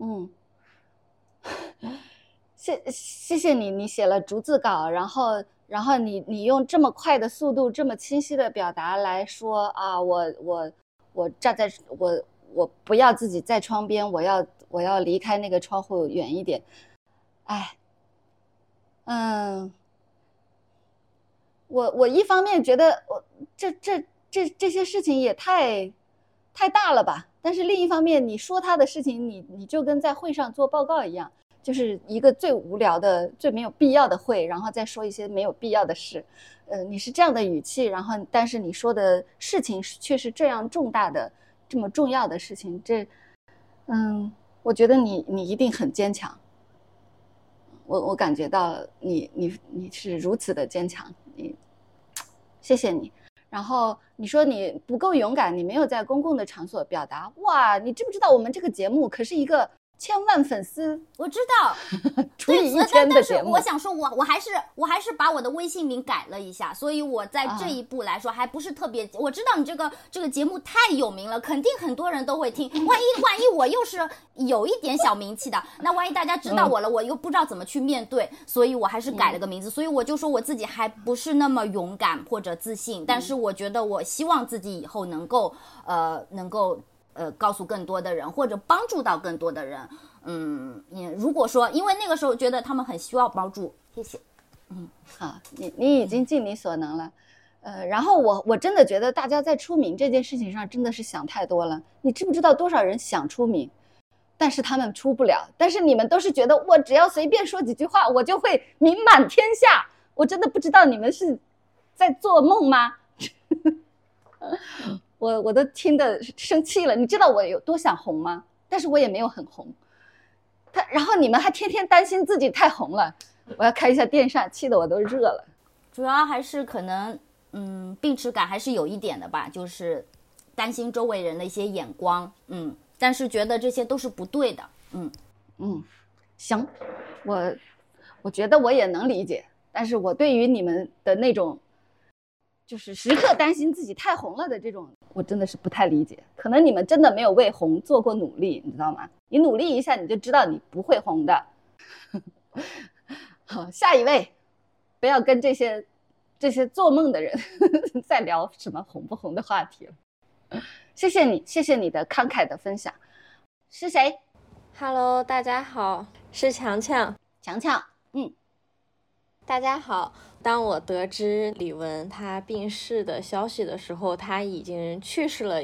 B: 嗯。[laughs] 谢谢谢你，你写了逐字稿，然后然后你你用这么快的速度，这么清晰的表达来说啊，我我我站在我我不要自己在窗边，我要我要离开那个窗户远一点，哎，嗯，我我一方面觉得我这这这这些事情也太太大了吧，但是另一方面你说他的事情，你你就跟在会上做报告一样。就是一个最无聊的、最没有必要的会，然后再说一些没有必要的事，呃，你是这样的语气，然后但是你说的事情却是这样重大的、这么重要的事情，这，嗯，我觉得你你一定很坚强，我我感觉到你你你是如此的坚强，你，谢谢你。然后你说你不够勇敢，你没有在公共的场所表达，哇，你知不知道我们这个节目可是一个。千万粉丝，
I: 我知道，[laughs]
B: 除以一千的节
I: 目。我想说，我我还是我还是把我的微信名改了一下，所以我在这一步来说还不是特别。我知道你这个这个节目太有名了，肯定很多人都会听。万一万一我又是有一点小名气的，那万一大家知道我了，我又不知道怎么去面对，所以我还是改了个名字。所以我就说我自己还不是那么勇敢或者自信，但是我觉得我希望自己以后能够呃能够。呃，告诉更多的人，或者帮助到更多的人，嗯，你如果说，因为那个时候觉得他们很需要帮助，谢谢，
B: 嗯，好，你你已经尽你所能了，呃，然后我我真的觉得大家在出名这件事情上真的是想太多了，你知不知道多少人想出名，但是他们出不了，但是你们都是觉得我只要随便说几句话，我就会名满天下，我真的不知道你们是在做梦吗？[laughs] [laughs] 我我都听得生气了，你知道我有多想红吗？但是我也没有很红。他，然后你们还天天担心自己太红了，我要开一下电扇，气得我都热了。
I: 主要还是可能，嗯，病耻感还是有一点的吧，就是担心周围人的一些眼光，嗯，但是觉得这些都是不对的，嗯
B: 嗯，行，我我觉得我也能理解，但是我对于你们的那种。就是时刻担心自己太红了的这种，我真的是不太理解。可能你们真的没有为红做过努力，你知道吗？你努力一下，你就知道你不会红的。[laughs] 好，下一位，不要跟这些这些做梦的人 [laughs] 再聊什么红不红的话题了。谢谢你，谢谢你的慷慨的分享。是谁
J: ？Hello，大家好，是强强，
B: 强强，嗯，
J: 大家好。当我得知李玟她病逝的消息的时候，她已经去世了，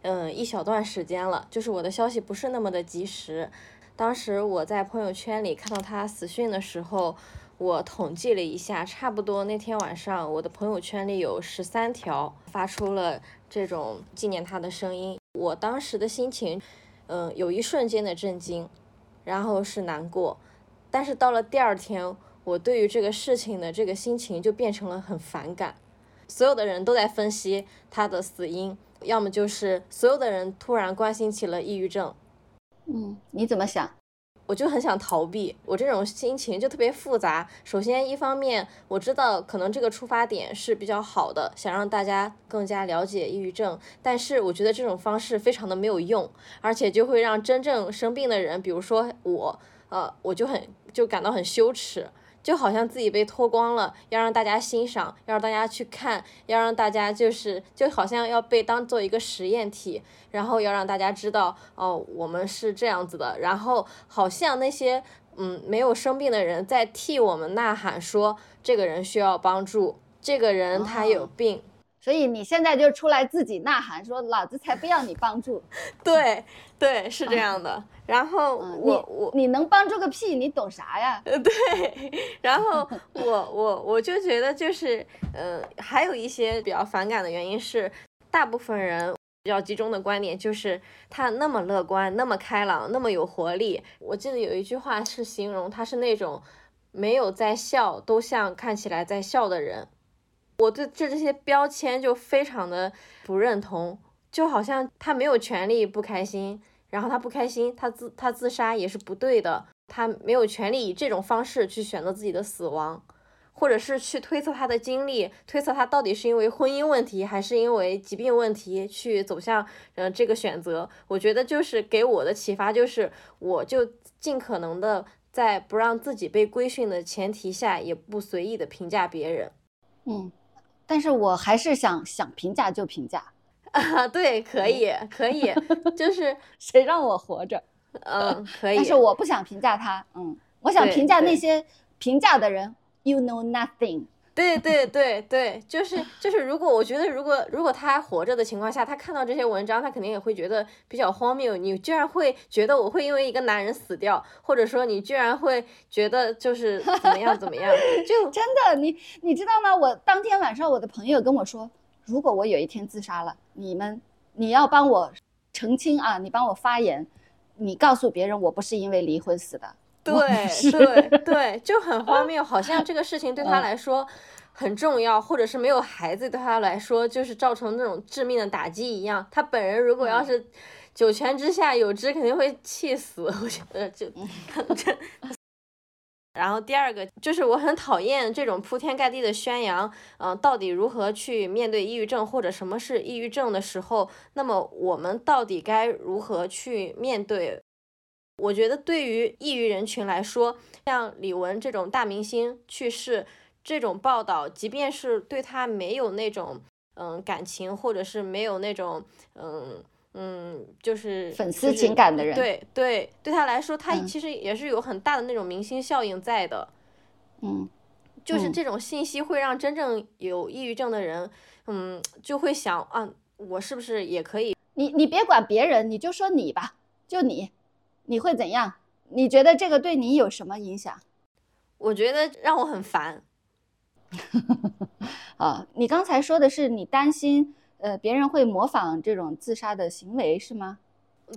J: 嗯，一小段时间了。就是我的消息不是那么的及时。当时我在朋友圈里看到她死讯的时候，我统计了一下，差不多那天晚上我的朋友圈里有十三条发出了这种纪念她的声音。我当时的心情，嗯，有一瞬间的震惊，然后是难过，但是到了第二天。我对于这个事情的这个心情就变成了很反感，所有的人都在分析他的死因，要么就是所有的人突然关心起了抑郁症。
B: 嗯，你怎么想？
J: 我就很想逃避，我这种心情就特别复杂。首先，一方面我知道可能这个出发点是比较好的，想让大家更加了解抑郁症，但是我觉得这种方式非常的没有用，而且就会让真正生病的人，比如说我，呃，我就很就感到很羞耻。就好像自己被脱光了，要让大家欣赏，要让大家去看，要让大家就是就好像要被当做一个实验体，然后要让大家知道哦，我们是这样子的，然后好像那些嗯没有生病的人在替我们呐喊，说这个人需要帮助，这个人他有病。
B: 所以你现在就出来自己呐喊，说老子才不要你帮助。[laughs]
J: 对对，是这样的。然后我我
B: 你能帮助个屁？你懂啥呀？
J: 呃，对。然后 [laughs] 我我我就觉得就是，呃，还有一些比较反感的原因是，大部分人比较集中的观点就是他那么乐观，那么开朗，那么有活力。我记得有一句话是形容他是那种没有在笑都像看起来在笑的人。我对这这些标签就非常的不认同，就好像他没有权利不开心，然后他不开心，他自他自杀也是不对的，他没有权利以这种方式去选择自己的死亡。或者是去推测他的经历，推测他到底是因为婚姻问题还是因为疾病问题去走向呃这个选择。我觉得就是给我的启发就是，我就尽可能的在不让自己被规训的前提下，也不随意的评价别人。
B: 嗯，但是我还是想想评价就评价 [laughs]
J: 啊，对，可以可以，[laughs] 就是 [laughs]
B: 谁让我活着，
J: 嗯，可以。
B: 但是我不想评价他，嗯，我想评价那些评价的人。You know nothing。
J: 对对对对，就是就是，如果我觉得，如果如果他还活着的情况下，他看到这些文章，他肯定也会觉得比较荒谬。你居然会觉得我会因为一个男人死掉，或者说你居然会觉得就是怎么样怎么样？就 [laughs]
B: 真的，你你知道吗？我当天晚上，我的朋友跟我说，如果我有一天自杀了，你们你要帮我澄清啊，你帮我发言，你告诉别人我不是因为离婚死的。[laughs]
J: 对对 [laughs] 对，就很荒谬，好像这个事情对他来说很重要，或者是没有孩子对他来说就是造成那种致命的打击一样。他本人如果要是九泉之下有知，肯定会气死。[laughs] 我觉得就这。然后第二个就是我很讨厌这种铺天盖地的宣扬，嗯，到底如何去面对抑郁症或者什么是抑郁症的时候，那么我们到底该如何去面对？我觉得对于抑郁人群来说，像李玟这种大明星去世，这种报道，即便是对他没有那种嗯感情，或者是没有那种嗯嗯就是
B: 粉丝情感的人，
J: 对对，对他来说，他其实也是有很大的那种明星效应在的。
B: 嗯，
J: 就是这种信息会让真正有抑郁症的人，嗯，就会想啊，我是不是也可以？
B: 你你别管别人，你就说你吧，就你。你会怎样？你觉得这个对你有什么影响？
J: 我觉得让我很烦。[laughs]
B: 啊，你刚才说的是你担心，呃，别人会模仿这种自杀的行为是吗？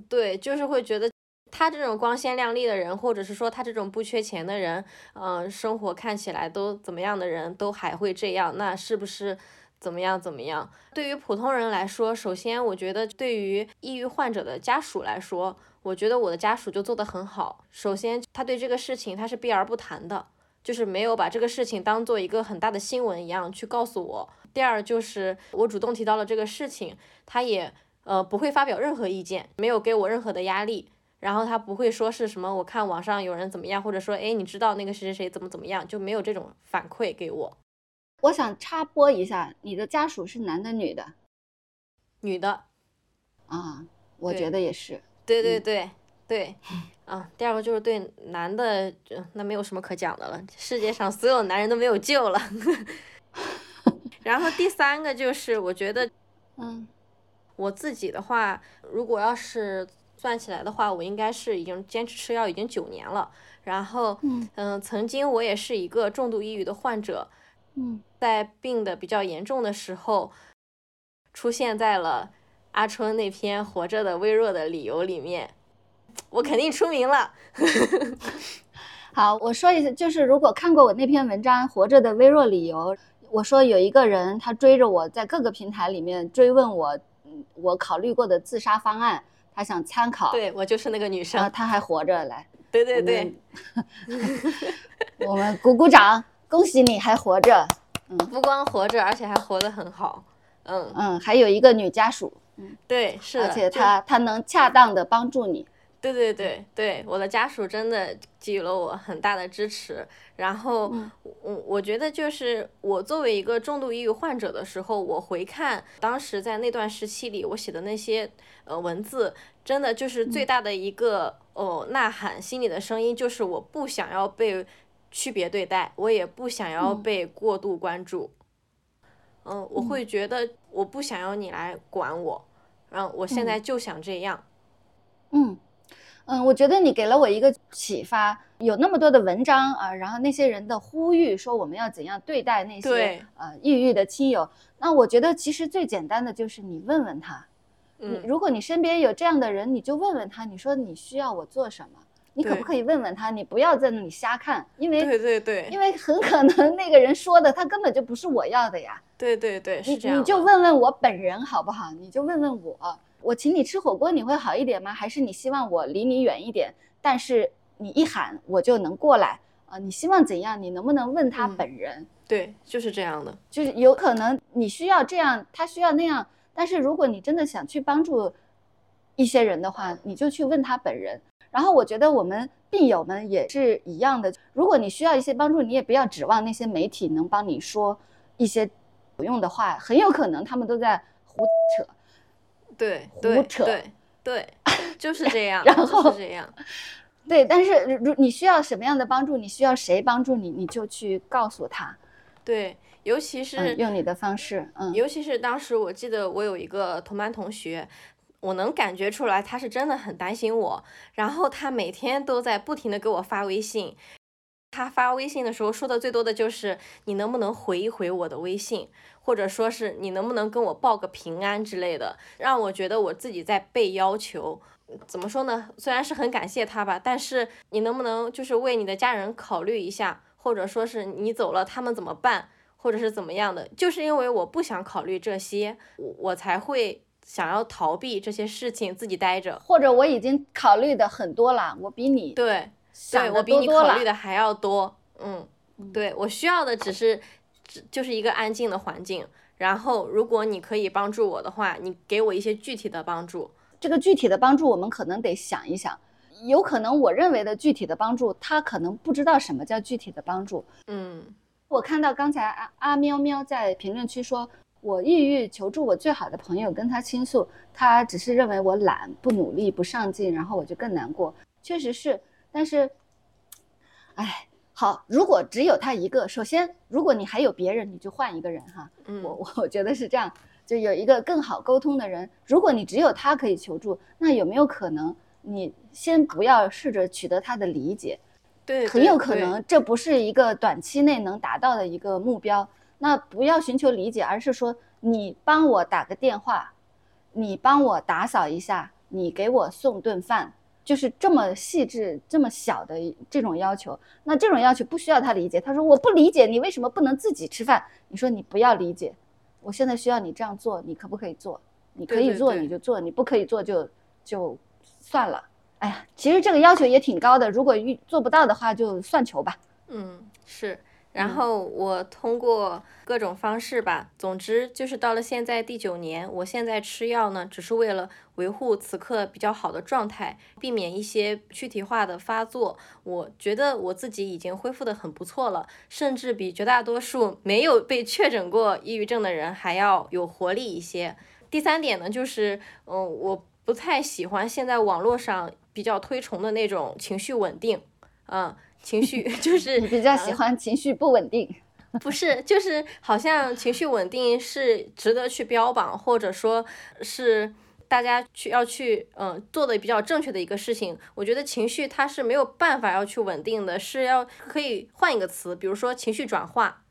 J: 对，就是会觉得他这种光鲜亮丽的人，或者是说他这种不缺钱的人，嗯，生活看起来都怎么样的人都还会这样，那是不是怎么样怎么样？对于普通人来说，首先我觉得对于抑郁患者的家属来说。我觉得我的家属就做得很好。首先，他对这个事情他是避而不谈的，就是没有把这个事情当做一个很大的新闻一样去告诉我。第二，就是我主动提到了这个事情，他也呃不会发表任何意见，没有给我任何的压力。然后他不会说是什么，我看网上有人怎么样，或者说哎你知道那个谁谁谁怎么怎么样，就没有这种反馈给我。
B: 我想插播一下，你的家属是男的女的？
J: 女的。
B: 啊，我觉得也是。
J: 对对对对，啊，第二个就是对男的，那没有什么可讲的了，世界上所有男人都没有救了。[laughs] 然后第三个就是，我觉得，
B: 嗯，
J: 我自己的话，如果要是算起来的话，我应该是已经坚持吃药已经九年了。然后，嗯，曾经我也是一个重度抑郁的患者，
B: 嗯，
J: 在病的比较严重的时候，出现在了。阿春那篇《活着的微弱的理由》里面，我肯定出名了。[laughs]
B: 好，我说一下，就是如果看过我那篇文章《活着的微弱理由》，我说有一个人他追着我在各个平台里面追问我，我考虑过的自杀方案，他想参考。
J: 对我就是那个女生，
B: 她还活着来。
J: 对对对，[laughs]
B: 我们鼓鼓掌，恭喜你还活着。
J: 嗯，不光活着，而且还活得很好。嗯
B: 嗯，还有一个女家属。
J: 嗯，对，是的，
B: 而且她她能恰当的帮助你。
J: 对对对对，我的家属真的给予了我很大的支持。然后，我我觉得就是我作为一个重度抑郁患者的时候，我回看当时在那段时期里我写的那些呃文字，真的就是最大的一个哦呐喊，心里的声音就是我不想要被区别对待，我也不想要被过度关注。嗯，我会觉得我不想要你来管我。然后我现在就想这样，
B: 嗯嗯，我觉得你给了我一个启发。有那么多的文章啊，然后那些人的呼吁说我们要怎样对待那些呃抑郁的亲友。那我觉得其实最简单的就是你问问他，
J: 嗯，
B: 如果你身边有这样的人，你就问问他，你说你需要我做什么？你可不可以问问他？你不要在那里瞎看，因为
J: 对对对，
B: 因为很可能那个人说的他根本就不是我要的呀。
J: 对对对，是这样。
B: 你就问问我本人好不好？你就问问我，我请你吃火锅，你会好一点吗？还是你希望我离你远一点，但是你一喊我就能过来啊？你希望怎样？你能不能问他本人？
J: 对，就是这样的，
B: 就是有可能你需要这样，他需要那样。但是如果你真的想去帮助一些人的话，你就去问他本人。然后我觉得我们病友们也是一样的，如果你需要一些帮助，你也不要指望那些媒体能帮你说一些有用的话，很有可能他们都在胡扯。
J: 对，
B: 胡扯，
J: 对对，就是这样。[laughs]
B: 然后是
J: 这样，
B: 对，但是如你需要什么样的帮助，你需要谁帮助你，你就去告诉他。
J: 对，尤其是
B: 用你的方式，嗯，
J: 尤其是当时我记得我有一个同班同学。我能感觉出来，他是真的很担心我，然后他每天都在不停的给我发微信。他发微信的时候说的最多的就是你能不能回一回我的微信，或者说是你能不能跟我报个平安之类的，让我觉得我自己在被要求。怎么说呢？虽然是很感谢他吧，但是你能不能就是为你的家人考虑一下，或者说是你走了他们怎么办，或者是怎么样的？就是因为我不想考虑这些，我我才会。想要逃避这些事情，自己待着，
B: 或者我已经考虑的很多了，我比你
J: 对，对我比你考虑的还要多，嗯，对我需要的只是，只就是一个安静的环境。然后，如果你可以帮助我的话，你给我一些具体的帮助。
B: 这个具体的帮助，我们可能得想一想，有可能我认为的具体的帮助，他可能不知道什么叫具体的帮助。
J: 嗯，
B: 我看到刚才阿阿喵喵在评论区说。我抑郁求助我最好的朋友，跟他倾诉，他只是认为我懒、不努力、不上进，然后我就更难过。确实是，但是，哎，好，如果只有他一个，首先，如果你还有别人，你就换一个人哈。
J: 嗯，
B: 我我 [laughs] 我觉得是这样，就有一个更好沟通的人。如果你只有他可以求助，那有没有可能你先不要试着取得他的理解？
J: 对，
B: 很有可能这不是一个短期内能达到的一个目标。那不要寻求理解，而是说你帮我打个电话，你帮我打扫一下，你给我送顿饭，就是这么细致、这么小的这种要求。那这种要求不需要他理解。他说我不理解你为什么不能自己吃饭。你说你不要理解，我现在需要你这样做，你可不可以做？你可以做你就做，你不可以做就就算了。哎呀，其实这个要求也挺高的，如果遇做不到的话就算球吧。
J: 嗯，是。然后我通过各种方式吧，总之就是到了现在第九年，我现在吃药呢，只是为了维护此刻比较好的状态，避免一些躯体化的发作。我觉得我自己已经恢复的很不错了，甚至比绝大多数没有被确诊过抑郁症的人还要有活力一些。第三点呢，就是嗯，我不太喜欢现在网络上比较推崇的那种情绪稳定，嗯。情绪就是
B: 你比较喜欢情绪不稳定，
J: 不是，就是好像情绪稳定是值得去标榜，或者说是大家去要去嗯做的比较正确的一个事情。我觉得情绪它是没有办法要去稳定的，是要可以换一个词，比如说情绪转化。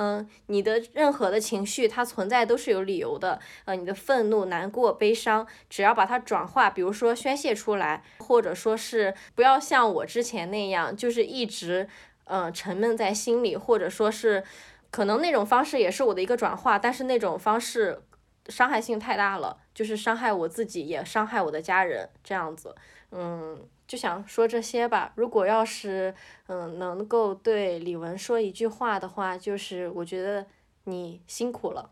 J: 嗯，你的任何的情绪，它存在都是有理由的。呃，你的愤怒、难过、悲伤，只要把它转化，比如说宣泄出来，或者说是不要像我之前那样，就是一直嗯沉闷在心里，或者说是可能那种方式也是我的一个转化，但是那种方式伤害性太大了，就是伤害我自己，也伤害我的家人，这样子，嗯。就想说这些吧。如果要是嗯能够对李文说一句话的话，就是我觉得你辛苦了，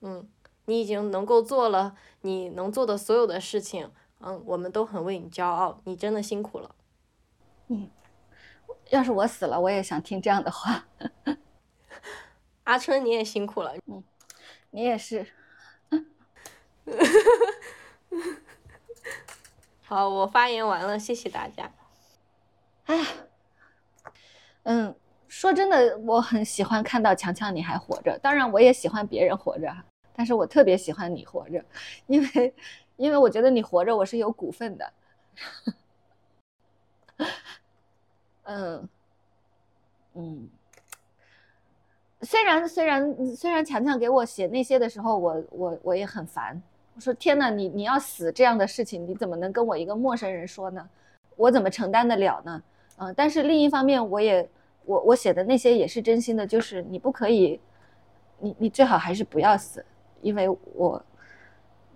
J: 嗯，你已经能够做了你能做的所有的事情，嗯，我们都很为你骄傲，你真的辛苦了。
B: 嗯，要是我死了，我也想听这样的话。[laughs]
J: 阿春，你也辛苦了，
B: 嗯，你也是。[laughs]
J: 好，我发言完了，谢谢大家。
B: 哎呀，嗯，说真的，我很喜欢看到强强你还活着。当然，我也喜欢别人活着，但是我特别喜欢你活着，因为，因为我觉得你活着，我是有股份的。嗯，嗯，虽然虽然虽然强强给我写那些的时候，我我我也很烦。我说天哪，你你要死这样的事情，你怎么能跟我一个陌生人说呢？我怎么承担得了呢？嗯，但是另一方面，我也我我写的那些也是真心的，就是你不可以，你你最好还是不要死，因为我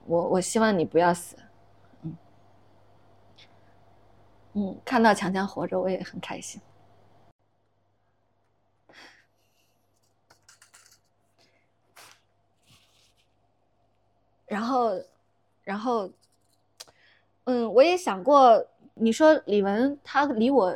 B: 我我希望你不要死。嗯嗯，看到强强活着，我也很开心。然后，然后，嗯，我也想过，你说李文他离我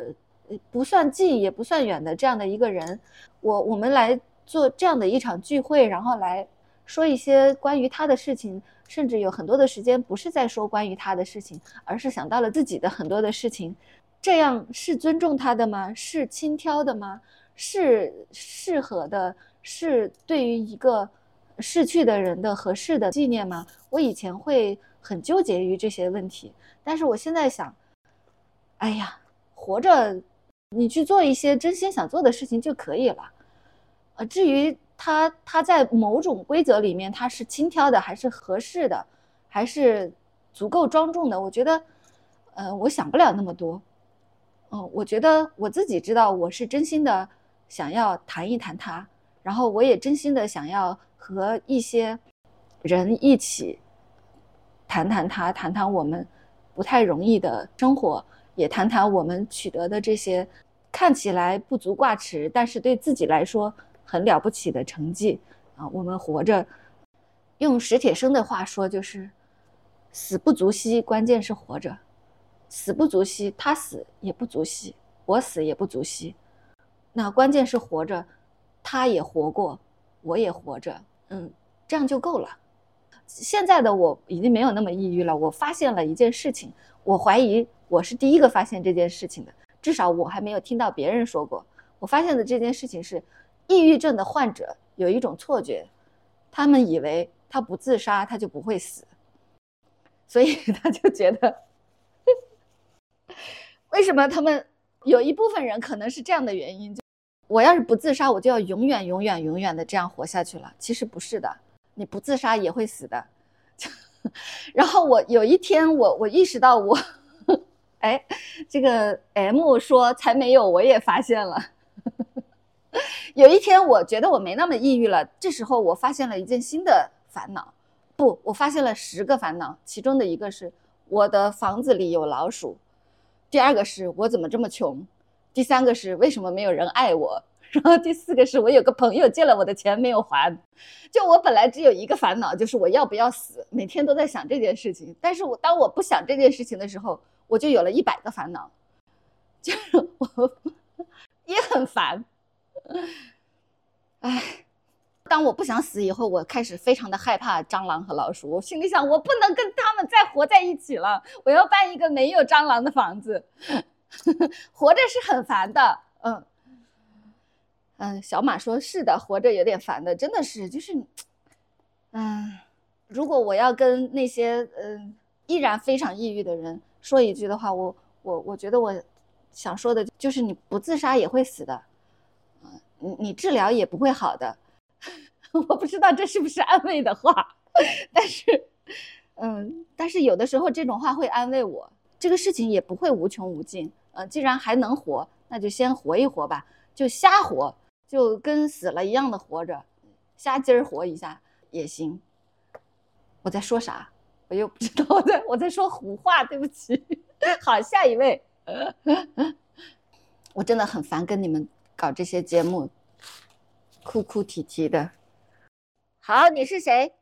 B: 不算近也不算远的这样的一个人，我我们来做这样的一场聚会，然后来说一些关于他的事情，甚至有很多的时间不是在说关于他的事情，而是想到了自己的很多的事情，这样是尊重他的吗？是轻佻的吗？是适合的？是对于一个？逝去的人的合适的纪念吗？我以前会很纠结于这些问题，但是我现在想，哎呀，活着，你去做一些真心想做的事情就可以了。呃，至于他他在某种规则里面他是轻佻的，还是合适的，还是足够庄重的，我觉得，呃，我想不了那么多。嗯，我觉得我自己知道，我是真心的想要谈一谈他，然后我也真心的想要。和一些人一起谈谈他，谈谈我们不太容易的生活，也谈谈我们取得的这些看起来不足挂齿，但是对自己来说很了不起的成绩啊！我们活着，用史铁生的话说就是“死不足惜”，关键是活着。死不足惜，他死也不足惜，我死也不足惜。那关键是活着，他也活过，我也活着。嗯，这样就够了。现在的我已经没有那么抑郁了。我发现了一件事情，我怀疑我是第一个发现这件事情的，至少我还没有听到别人说过。我发现的这件事情是，抑郁症的患者有一种错觉，他们以为他不自杀他就不会死，所以 [laughs] 他就觉得，[laughs] 为什么他们有一部分人可能是这样的原因。就我要是不自杀，我就要永远、永远、永远的这样活下去了。其实不是的，你不自杀也会死的。[laughs] 然后我有一天，我我意识到我，[laughs] 哎，这个 M 说才没有，我也发现了。有一天，我觉得我没那么抑郁了。这时候，我发现了一件新的烦恼，不，我发现了十个烦恼，其中的一个是我的房子里有老鼠，第二个是我怎么这么穷。第三个是为什么没有人爱我，然后第四个是我有个朋友借了我的钱没有还，就我本来只有一个烦恼，就是我要不要死，每天都在想这件事情。但是我当我不想这件事情的时候，我就有了一百个烦恼，就是 [laughs] 我也很烦。唉，当我不想死以后，我开始非常的害怕蟑螂和老鼠，我心里想我不能跟他们再活在一起了，我要搬一个没有蟑螂的房子。[laughs] 活着是很烦的，嗯。嗯，小马说是的，活着有点烦的，真的是，就是，嗯，如果我要跟那些嗯依然非常抑郁的人说一句的话，我我我觉得我想说的就是，你不自杀也会死的，嗯，你你治疗也不会好的，[laughs] 我不知道这是不是安慰的话，[laughs] 但是，嗯，但是有的时候这种话会安慰我，这个事情也不会无穷无尽。呃，既然还能活，那就先活一活吧，就瞎活，就跟死了一样的活着，瞎鸡儿活一下也行。我在说啥？我又不知道，我在我在说胡话，对不起。好，下一位。我真的很烦跟你们搞这些节目，哭哭啼啼的。好，你是谁？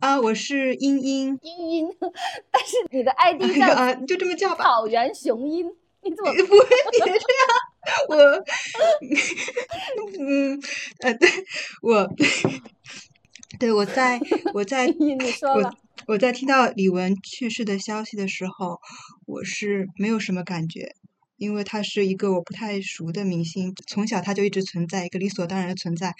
K: 啊，我是茵茵。
B: 茵茵，[laughs] 但是你的 ID
K: 叫就这么叫吧。
B: 草原雄鹰。你怎么
K: 不会别这样？我，嗯，呃，对，我，对我在我在我我在听到李玟去世的消息的时候，我是没有什么感觉。因为他是一个我不太熟的明星，从小他就一直存在，一个理所当然的存在，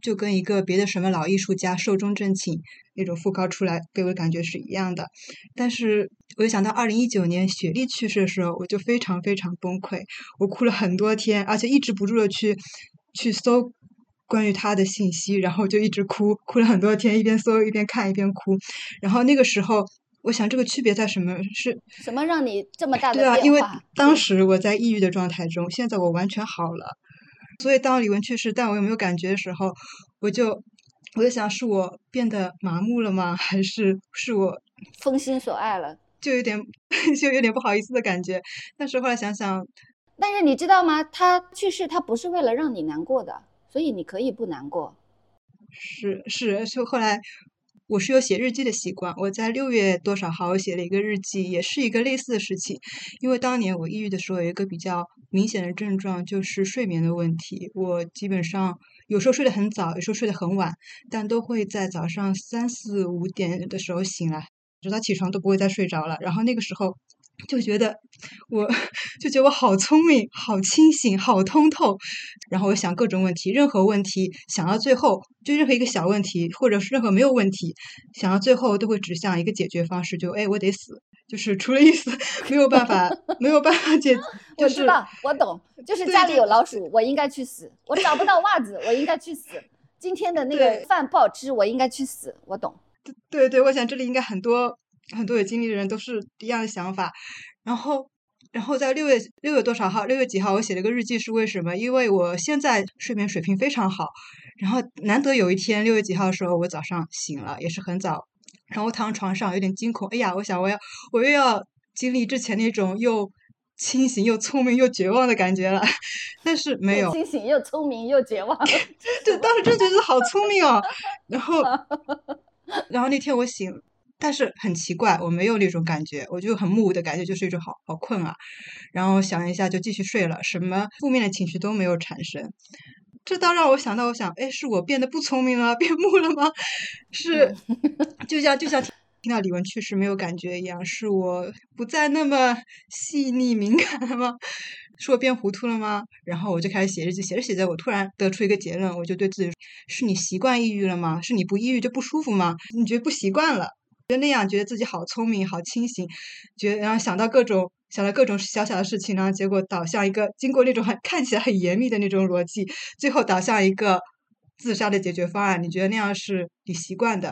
K: 就跟一个别的什么老艺术家寿终正寝那种讣告出来给我的感觉是一样的。但是我就想到二零一九年雪莉去世的时候，我就非常非常崩溃，我哭了很多天，而且抑制不住的去去搜关于他的信息，然后就一直哭，哭了很多天，一边搜一边看一边哭，然后那个时候。我想这个区别在什么？是
B: 什么让你这么大的
K: 对啊，因为当时我在抑郁的状态中，现在我完全好了。所以当李玟去世，但我又没有感觉的时候，我就我就想，是我变得麻木了吗？[laughs] 还是是我
B: 封心所爱了，
K: 就有点 [laughs] 就有点不好意思的感觉。但是后来想想，
B: 但是你知道吗？他去世，他不是为了让你难过的，所以你可以不难过。
K: 是是，就后来。我是有写日记的习惯，我在六月多少号写了一个日记，也是一个类似的事情。因为当年我抑郁的时候，有一个比较明显的症状，就是睡眠的问题。我基本上有时候睡得很早，有时候睡得很晚，但都会在早上三四五点的时候醒来，直到起床都不会再睡着了。然后那个时候。就觉得，我就觉得我好聪明，好清醒，好通透。然后我想各种问题，任何问题想到最后，就任何一个小问题，或者是任何没有问题，想到最后都会指向一个解决方式，就哎，我得死，就是除了意思，没有办法，没有办法解。[laughs]
B: 我知道，我懂，就是家里有老鼠，我应该去死；我找不到袜子，我应该去死；[laughs] 今天的那个饭不好吃，我应该去死。我懂。
K: 对对，我想这里应该很多。很多有经历的人都是一样的想法，然后，然后在六月六月多少号，六月几号，我写了个日记，是为什么？因为我现在睡眠水平非常好，然后难得有一天六月几号的时候，我早上醒了，也是很早，然后躺床上有点惊恐，哎呀，我想我要我又要经历之前那种又清醒又聪明又绝望的感觉了，[laughs] 但是没有
B: 清醒又聪明又绝望，[laughs]
K: 对，当时真觉得好聪明哦，然后，[laughs] 然后那天我醒。但是很奇怪，我没有那种感觉，我就很木的感觉，就是一种好好困啊。然后想一下就继续睡了，什么负面的情绪都没有产生。这倒让我想到，我想，哎，是我变得不聪明了，[laughs] 变木了吗？是，就像就像听到李玟去世没有感觉一样，是我不再那么细腻敏感了吗？是我变糊涂了吗？然后我就开始写日记，写着写着，我突然得出一个结论，我就对自己：是你习惯抑郁了吗？是你不抑郁就不舒服吗？你觉得不习惯了？就那样觉得自己好聪明、好清醒，觉然后想到各种想到各种小小的事情，然后结果导向一个经过那种很看起来很严密的那种逻辑，最后导向一个自杀的解决方案。你觉得那样是你习惯的，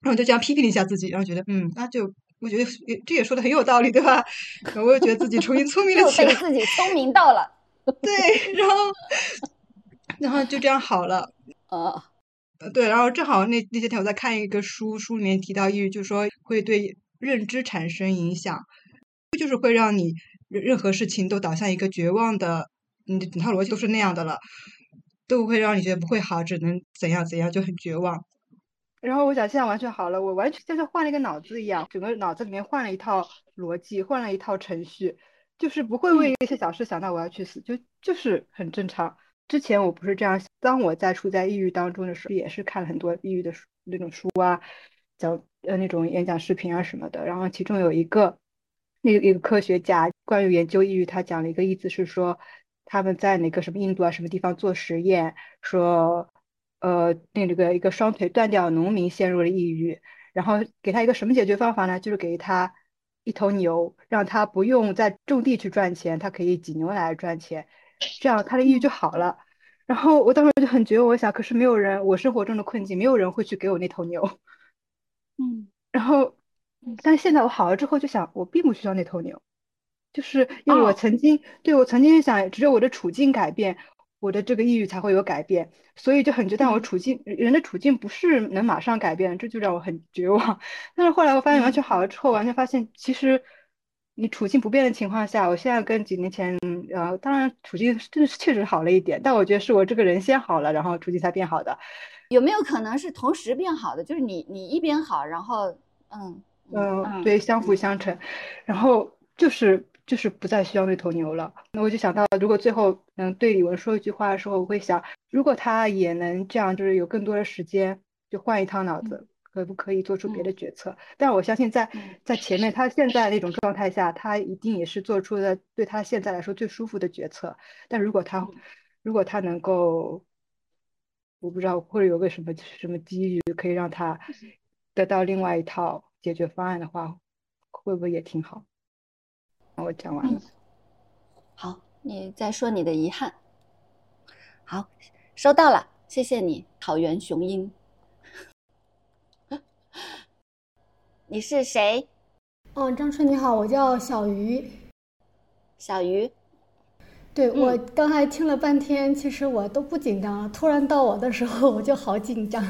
K: 然后就这样批评了一下自己，然后觉得嗯，那就我觉得这也说的很有道理，对吧？[laughs] 我又觉得自己重新聪明了起来，
B: 自己聪明到了，
K: 对，然后然后就这样好了，
B: 啊。[laughs]
K: 对，然后正好那那些天我在看一个书，书里面提到抑郁，就是说会对认知产生影响，就是会让你任何事情都导向一个绝望的，你的整套逻辑都是那样的了，都会让你觉得不会好，只能怎样怎样，就很绝望。
L: 然后我想现在完全好了，我完全就像换了一个脑子一样，整个脑子里面换了一套逻辑，换了一套程序，就是不会为一些小事想到我要去死，就就是很正常。之前我不是这样，当我在处在抑郁当中的时候，也是看了很多抑郁的书那种书啊，讲呃那种演讲视频啊什么的。然后其中有一个那一个科学家关于研究抑郁，他讲了一个意思是说，他们在那个什么印度啊什么地方做实验，说呃那这个一个双腿断掉农民陷入了抑郁，然后给他一个什么解决方法呢？就是给他一头牛，让他不用在种地去赚钱，他可以挤牛奶赚钱。这样他的抑郁就好了，然后我当时就很绝望，我想，可是没有人，我生活中的困境，没有人会去给我那头牛，
B: 嗯，[laughs]
L: 然后，但是现在我好了之后，就想我并不需要那头牛，就是因为我曾经对我曾经想，只有我的处境改变，我的这个抑郁才会有改变，所以就很觉得我处境人的处境不是能马上改变，这就让我很绝望。[laughs] 但是后来我发现完全好了之后，完全发现其实。你处境不变的情况下，我现在跟几年前，呃，当然处境真的是确实好了一点，但我觉得是我这个人先好了，然后处境才变好的。
B: 有没有可能是同时变好的？就是你你一边好，然后嗯
L: 嗯，对，相辅相成，然后就是就是不再需要那头牛了。那我就想到，如果最后能对李文说一句话的时候，我会想，如果他也能这样，就是有更多的时间，就换一趟脑子。可不可以做出别的决策？但是我相信，在在前面他现在那种状态下，他一定也是做出了对他现在来说最舒服的决策。但如果他如果他能够，我不知道会有个什么什么机遇可以让他得到另外一套解决方案的话，会不会也挺好？我讲完了。
B: 好，你再说你的遗憾。好，收到了，谢谢你，草原雄鹰。你是谁？
M: 嗯，张春你好，我叫小鱼。
B: 小鱼，
M: 对我刚才听了半天，其实我都不紧张了，突然到我的时候我就好紧张。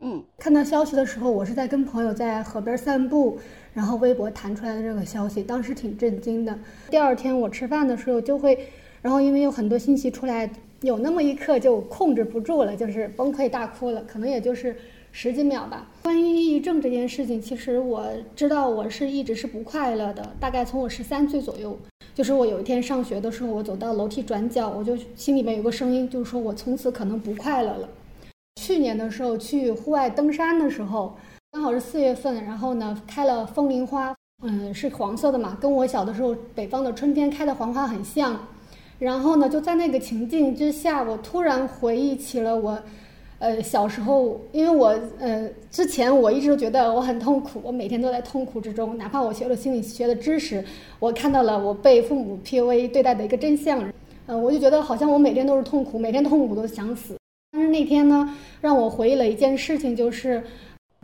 M: 嗯，看到消息的时候，我是在跟朋友在河边散步，然后微博弹出来的这个消息，当时挺震惊的。第二天我吃饭的时候就会，然后因为有很多信息出来，有那么一刻就控制不住了，就是崩溃大哭了，可能也就是十几秒吧。关于抑郁症这件事情，其实我知道我是一直是不快乐的，大概从我十三岁左右，就是我有一天上学的时候，我走到楼梯转角，我就心里面有个声音，就是说我从此可能不快乐了。去年的时候去户外登山的时候，刚好是四月份，然后呢开了风铃花，嗯，是黄色的嘛，跟我小的时候北方的春天开的黄花很像。然后呢，就在那个情境之下，我突然回忆起了我，呃，小时候，因为我呃之前我一直都觉得我很痛苦，我每天都在痛苦之中，哪怕我学了心理学的知识，我看到了我被父母 PUA 对待的一个真相，嗯，我就觉得好像我每天都是痛苦，每天痛苦都想死。但是那天呢，让我回忆了一件事情，就是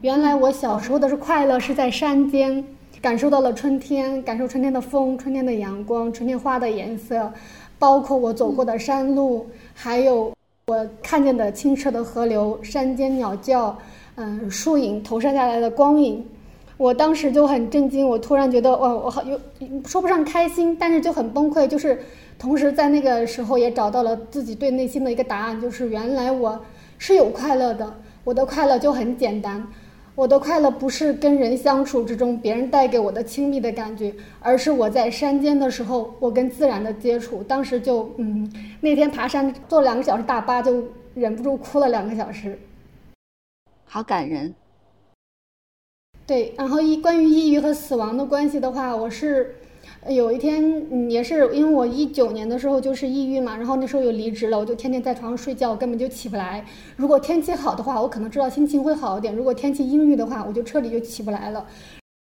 M: 原来我小时候的是快乐是在山间，感受到了春天，感受春天的风、春天的阳光、春天花的颜色，包括我走过的山路，还有我看见的清澈的河流、山间鸟叫，嗯，树影投射下来的光影，我当时就很震惊，我突然觉得，哇，我好有说不上开心，但是就很崩溃，就是。同时，在那个时候也找到了自己对内心的一个答案，就是原来我是有快乐的。我的快乐就很简单，我的快乐不是跟人相处之中别人带给我的亲密的感觉，而是我在山间的时候，我跟自然的接触。当时就，嗯，那天爬山坐两个小时大巴，就忍不住哭了两个小时，
B: 好感人。
M: 对，然后一关于抑郁和死亡的关系的话，我是。有一天，也是因为我一九年的时候就是抑郁嘛，然后那时候又离职了，我就天天在床上睡觉，我根本就起不来。如果天气好的话，我可能知道心情会好一点；如果天气阴郁的话，我就彻底就起不来了。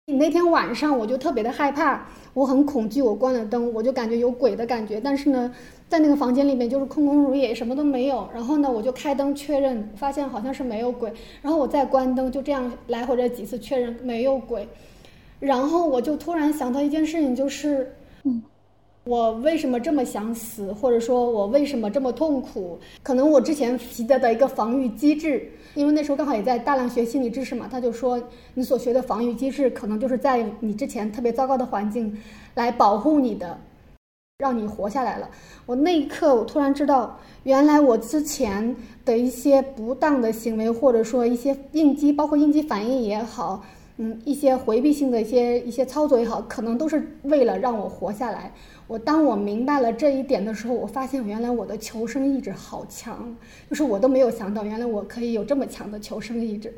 M: 那天晚上我就特别的害怕，我很恐惧，我关了灯，我就感觉有鬼的感觉。但是呢，在那个房间里面就是空空如也，什么都没有。然后呢，我就开灯确认，发现好像是没有鬼。然后我再关灯，就这样来回着几次确认没有鬼。然后我就突然想到一件事情，就是，嗯，我为什么这么想死，或者说我为什么这么痛苦？可能我之前习得的一个防御机制，因为那时候刚好也在大量学心理知识嘛，他就说你所学的防御机制，可能就是在你之前特别糟糕的环境来保护你的，让你活下来了。我那一刻，我突然知道，原来我之前的一些不当的行为，或者说一些应激，包括应激反应也好。嗯，一些回避性的一些一些操作也好，可能都是为了让我活下来。我当我明白了这一点的时候，我发现原来我的求生意志好强，就是我都没有想到，原来我可以有这么强的求生意志。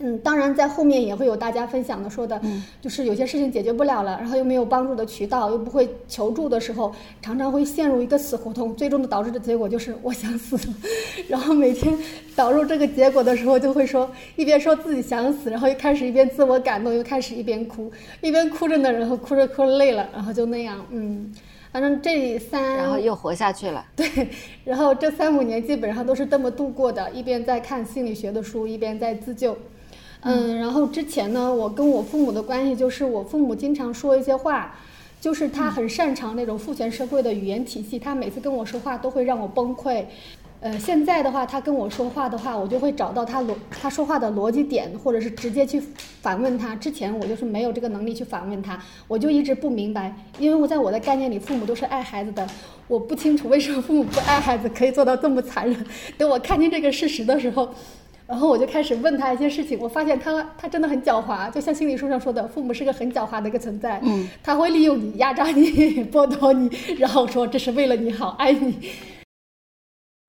M: 嗯，当然，在后面也会有大家分享的，说的，就是有些事情解决不了了，然后又没有帮助的渠道，又不会求助的时候，常常会陷入一个死胡同，最终的导致的结果就是我想死，[laughs] 然后每天导入这个结果的时候，就会说一边说自己想死，然后又开始一边自我感动，又开始一边哭，一边哭着呢，然后哭着哭着累了，然后就那样，嗯，反正这三，
B: 然后又活下去了，[laughs]
M: 对，然后这三五年基本上都是这么度过的，一边在看心理学的书，一边在自救。嗯，然后之前呢，我跟我父母的关系就是，我父母经常说一些话，就是他很擅长那种父权社会的语言体系，他每次跟我说话都会让我崩溃。呃，现在的话，他跟我说话的话，我就会找到他逻他说话的逻辑点，或者是直接去反问他。之前我就是没有这个能力去反问他，我就一直不明白，因为我在我的概念里，父母都是爱孩子的，我不清楚为什么父母不爱孩子可以做到这么残忍。等我看清这个事实的时候。然后我就开始问他一些事情，我发现他他真的很狡猾，就像心理书上说的，父母是个很狡猾的一个存在。嗯，他会利用你，压榨你，剥夺你，然后说这是为了你好，爱你。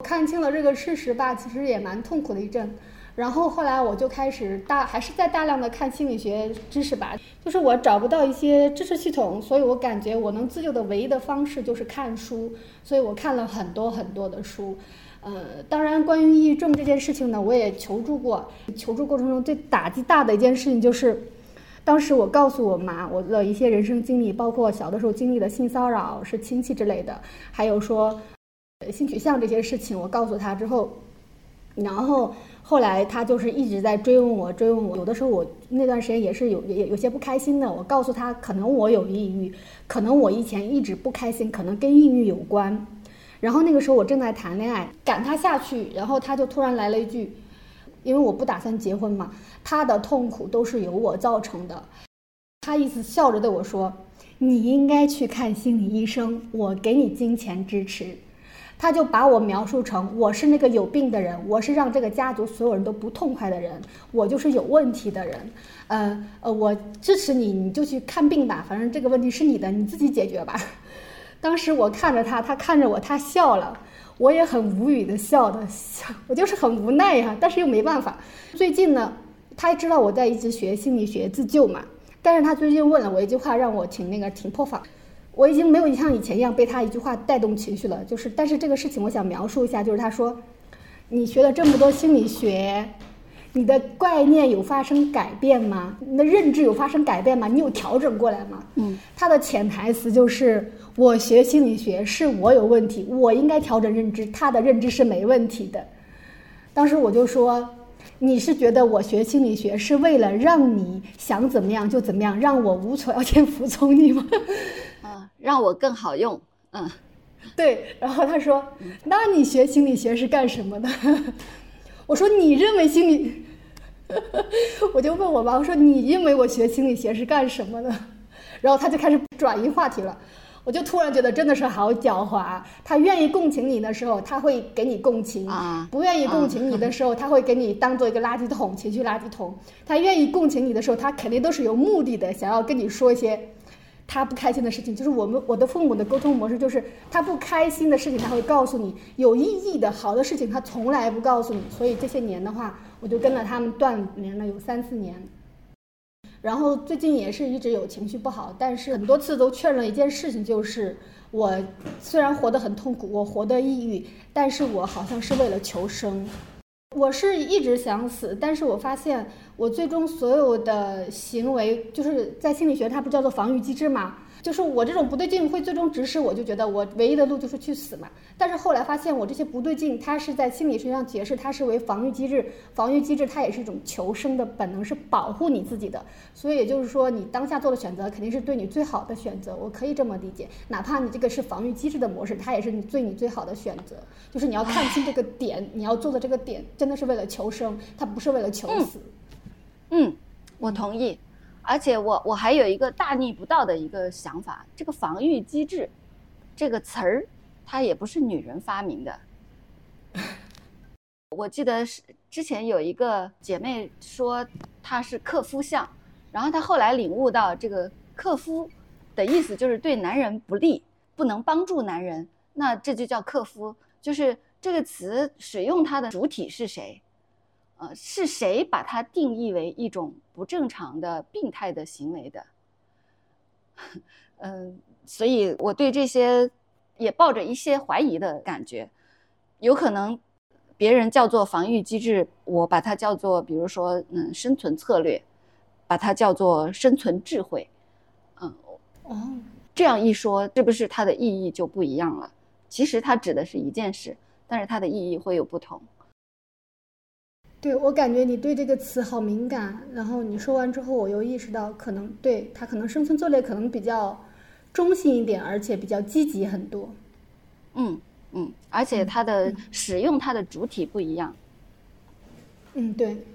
M: 看清了这个事实吧，其实也蛮痛苦的一阵。然后后来我就开始大，还是在大量的看心理学知识吧，就是我找不到一些知识系统，所以我感觉我能自救的唯一的方式就是看书，所以我看了很多很多的书。呃，当然，关于抑郁症这件事情呢，我也求助过。求助过程中最打击大的一件事情就是，当时我告诉我妈我的一些人生经历，包括小的时候经历的性骚扰，是亲戚之类的，还有说性取向这些事情，我告诉她之后，然后后来她就是一直在追问我，追问我。有的时候我那段时间也是有也有些不开心的，我告诉她，可能我有抑郁，可能我以前一直不开心，可能跟抑郁有关。然后那个时候我正在谈恋爱，赶他下去，然后他就突然来了一句：“因为我不打算结婚嘛，他的痛苦都是由我造成的。他意思笑着对我说：“你应该去看心理医生，我给你金钱支持。”他就把我描述成我是那个有病的人，我是让这个家族所有人都不痛快的人，我就是有问题的人。呃呃，我支持你，你就去看病吧，反正这个问题是你的，你自己解决吧。当时我看着他，他看着我，他笑了。我也很无语的笑的笑，[laughs] 我就是很无奈呀，但是又没办法。最近呢，他知道我在一直学心理学自救嘛，但是他最近问了我一句话，让我挺那个挺破防。我已经没有像以前一样被他一句话带动情绪了，就是，但是这个事情我想描述一下，就是他说，你学了这么多心理学。你的概念有发生改变吗？你的认知有发生改变吗？你有调整过来吗？
B: 嗯，
M: 他的潜台词就是我学心理学是我有问题，我应该调整认知，他的认知是没问题的。当时我就说，你是觉得我学心理学是为了让你想怎么样就怎么样，让我无条件服从你吗？[laughs]
B: 啊，让我更好用。嗯，[laughs]
M: 对。然后他说，那你学心理学是干什么的？[laughs] 我说你认为心理，我就问我妈，我说你认为我学心理学是干什么的？然后他就开始转移话题了，我就突然觉得真的是好狡猾。他愿意共情你的时候，他会给你共情；不愿意共情你的时候，他会给你当做一个垃圾桶，情绪垃圾桶。他愿意共情你的时候，他肯定都是有目的的，想要跟你说一些。他不开心的事情，就是我们我的父母的沟通模式，就是他不开心的事情他会告诉你，有意义的好的事情他从来不告诉你。所以这些年的话，我就跟了他们断联了有三四年。然后最近也是一直有情绪不好，但是很多次都确认了一件事情，就是我虽然活得很痛苦，我活得抑郁，但是我好像是为了求生。我是一直想死，但是我发现我最终所有的行为，就是在心理学它不叫做防御机制嘛。就是我这种不对劲会最终指使我，就觉得我唯一的路就是去死嘛。但是后来发现我这些不对劲，它是在心理学上解释，它是为防御机制。防御机制它也是一种求生的本能，是保护你自己的。所以也就是说，你当下做的选择肯定是对你最好的选择。我可以这么理解，哪怕你这个是防御机制的模式，它也是你对你最好的选择。就是你要看清这个点，你要做的这个点真的是为了求生，它不是为了求死。
B: 嗯，我同意。而且我我还有一个大逆不道的一个想法，这个防御机制，这个词儿，它也不是女人发明的。我记得是之前有一个姐妹说她是克夫相，然后她后来领悟到这个克夫的意思就是对男人不利，不能帮助男人，那这就叫克夫，就是这个词使用它的主体是谁？呃，是谁把它定义为一种不正常的、病态的行为的？嗯，[laughs] 所以我对这些也抱着一些怀疑的感觉。有可能别人叫做防御机制，我把它叫做，比如说，嗯，生存策略，把它叫做生存智慧。嗯，哦，这样一说，是不是它的意义就不一样了？其实它指的是一件事，但是它的意义会有不同。
M: 对我感觉你对这个词好敏感，然后你说完之后，我又意识到，可能对它可能生存策略可能比较中性一点，而且比较积极很多。
B: 嗯嗯，而且它的使用它的主体不一样。
M: 嗯，对，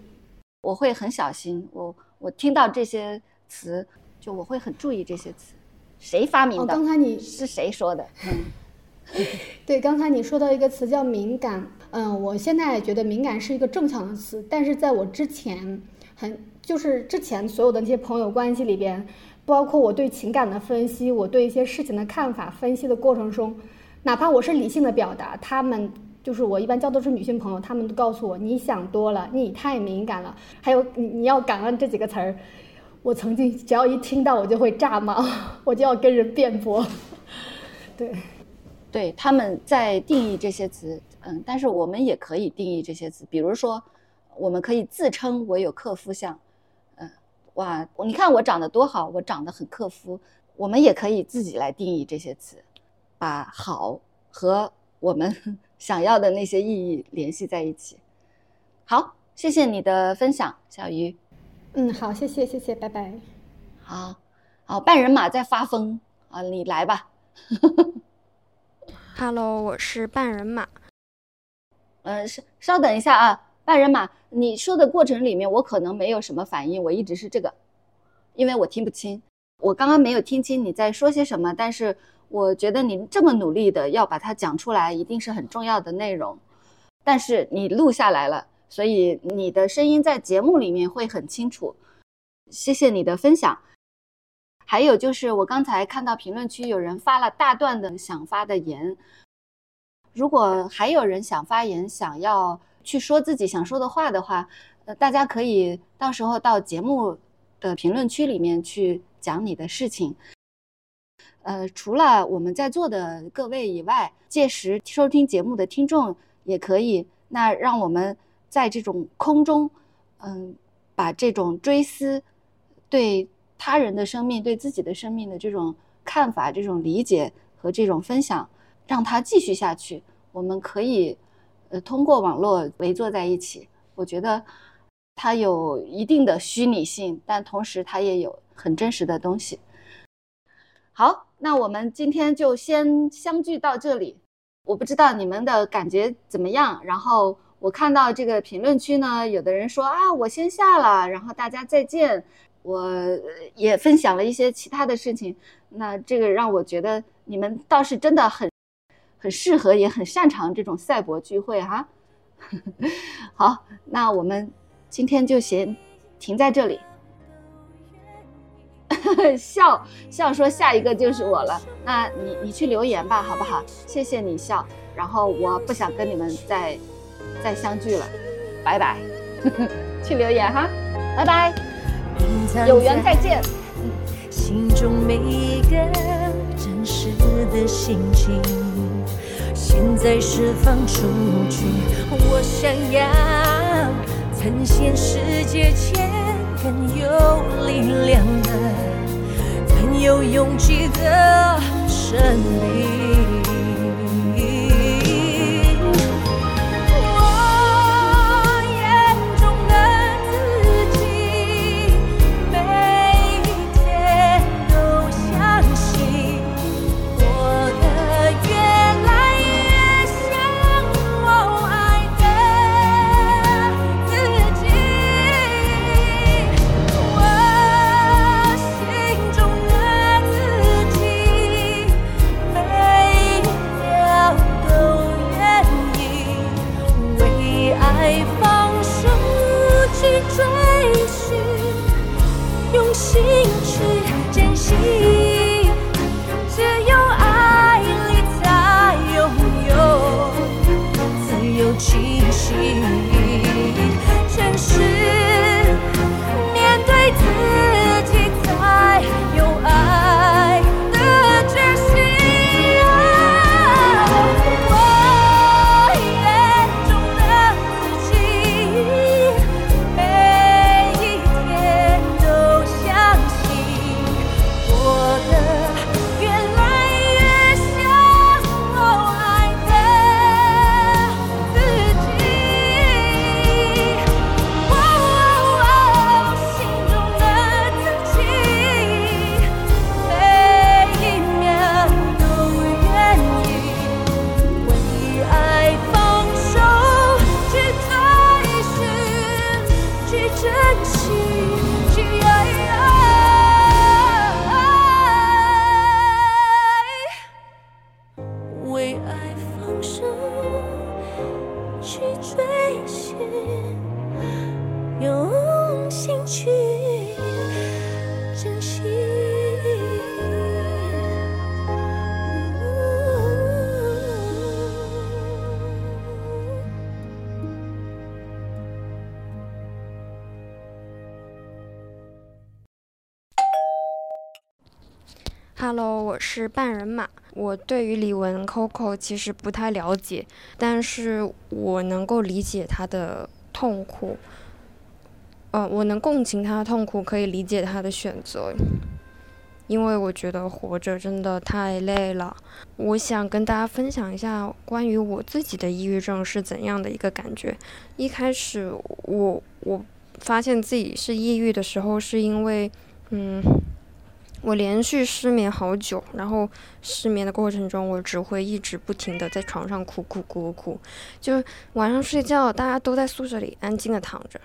B: 我会很小心，我我听到这些词，就我会很注意这些词，谁发明的？
M: 刚才你
B: 是谁说的？嗯，[laughs]
M: 对，刚才你说到一个词叫敏感。嗯，我现在觉得敏感是一个正向的词，但是在我之前，很就是之前所有的那些朋友关系里边，包括我对情感的分析，我对一些事情的看法分析的过程中，哪怕我是理性的表达，他们就是我一般交都是女性朋友，他们都告诉我你想多了，你太敏感了，还有你你要感恩这几个词儿，我曾经只要一听到我就会炸毛，[laughs] 我就要跟人辩驳，[laughs] 对，
B: 对，他们在定义这些词。嗯，但是我们也可以定义这些词，比如说，我们可以自称我有克夫相，嗯，哇，你看我长得多好，我长得很克夫。我们也可以自己来定义这些词，把好和我们 [laughs] 想要的那些意义联系在一起。好，谢谢你的分享，小鱼。
M: 嗯，好，谢谢，谢谢，拜拜。
B: 好，好，半人马在发疯啊，你来吧。[laughs]
N: Hello，我是半人马。
B: 嗯，稍稍等一下啊，
A: 半人马，你说的过程里面，我可能没有什么反应，我一直是这个，因为我听不清。我刚刚没有听清你在说些什么，但是我觉得你这么努力的要把它讲出来，一定是很重要的内容。但是你录下来了，所以你的声音在节目里面会很清楚。谢谢你的分享。还有就是我刚才看到评论区有人发了大段的想发的言，如果还有人想发言，想要去说自己想说的话的话，呃，大家可以到时候到节目的评论区里面去。讲你的事情，呃，除了我们在座的各位以外，届时收听节目的听众也可以。那让我们在这种空中，嗯，把这种追思对他人的生命、对自己的生命的这种看法、这种理解和这种分享，让它继续下去。我们可以，呃，通过网络围坐在一起。我觉得它有一定的虚拟性，但同时它也有。很真实的东西。好，那我们今天就先相聚到这里。我不知道你们的感觉怎么样。然后我看到这个评论区呢，有的人说啊，我先下了，然后大家再见。我也分享了一些其他的事情。那这个让我觉得你们倒是真的很很适合，也很擅长这种赛博聚会哈。[laughs] 好，那我们今天就先停在这里。[laughs] 笑笑说下一个就是我了，那你你去留言吧，好不好？谢谢你笑，然后我不想跟你们再再相聚了，拜拜，[laughs] 去留言哈，拜拜，有缘再见。心中每一个真实的心情，现在释放出去，我想要呈现世界前更有力量的。更有勇气的生命。
N: Hello，我是半人马。我对于李玟 Coco 其实不太了解，但是我能够理解她的痛苦。呃，我能共情他的痛苦，可以理解他的选择，因为我觉得活着真的太累了。我想跟大家分享一下关于我自己的抑郁症是怎样的一个感觉。一开始，我我发现自己是抑郁的时候，是因为，嗯。我连续失眠好久，然后失眠的过程中，我只会一直不停的在床上哭哭哭哭，就晚上睡觉，大家都在宿舍里安静的躺着，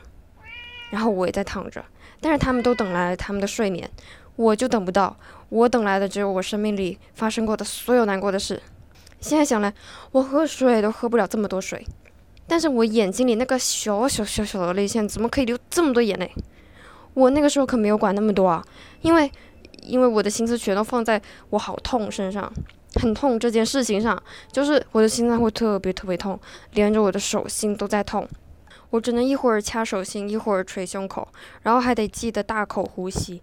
N: 然后我也在躺着，但是他们都等来了他们的睡眠，我就等不到，我等来的只有我生命里发生过的所有难过的事。现在想来，我喝水都喝不了这么多水，但是我眼睛里那个小小小小的泪腺怎么可以流这么多眼泪？我那个时候可没有管那么多啊，因为，因为我的心思全都放在我好痛身上，很痛这件事情上，就是我的心脏会特别特别痛，连着我的手心都在痛，我只能一会儿掐手心，一会儿捶胸口，然后还得记得大口呼吸。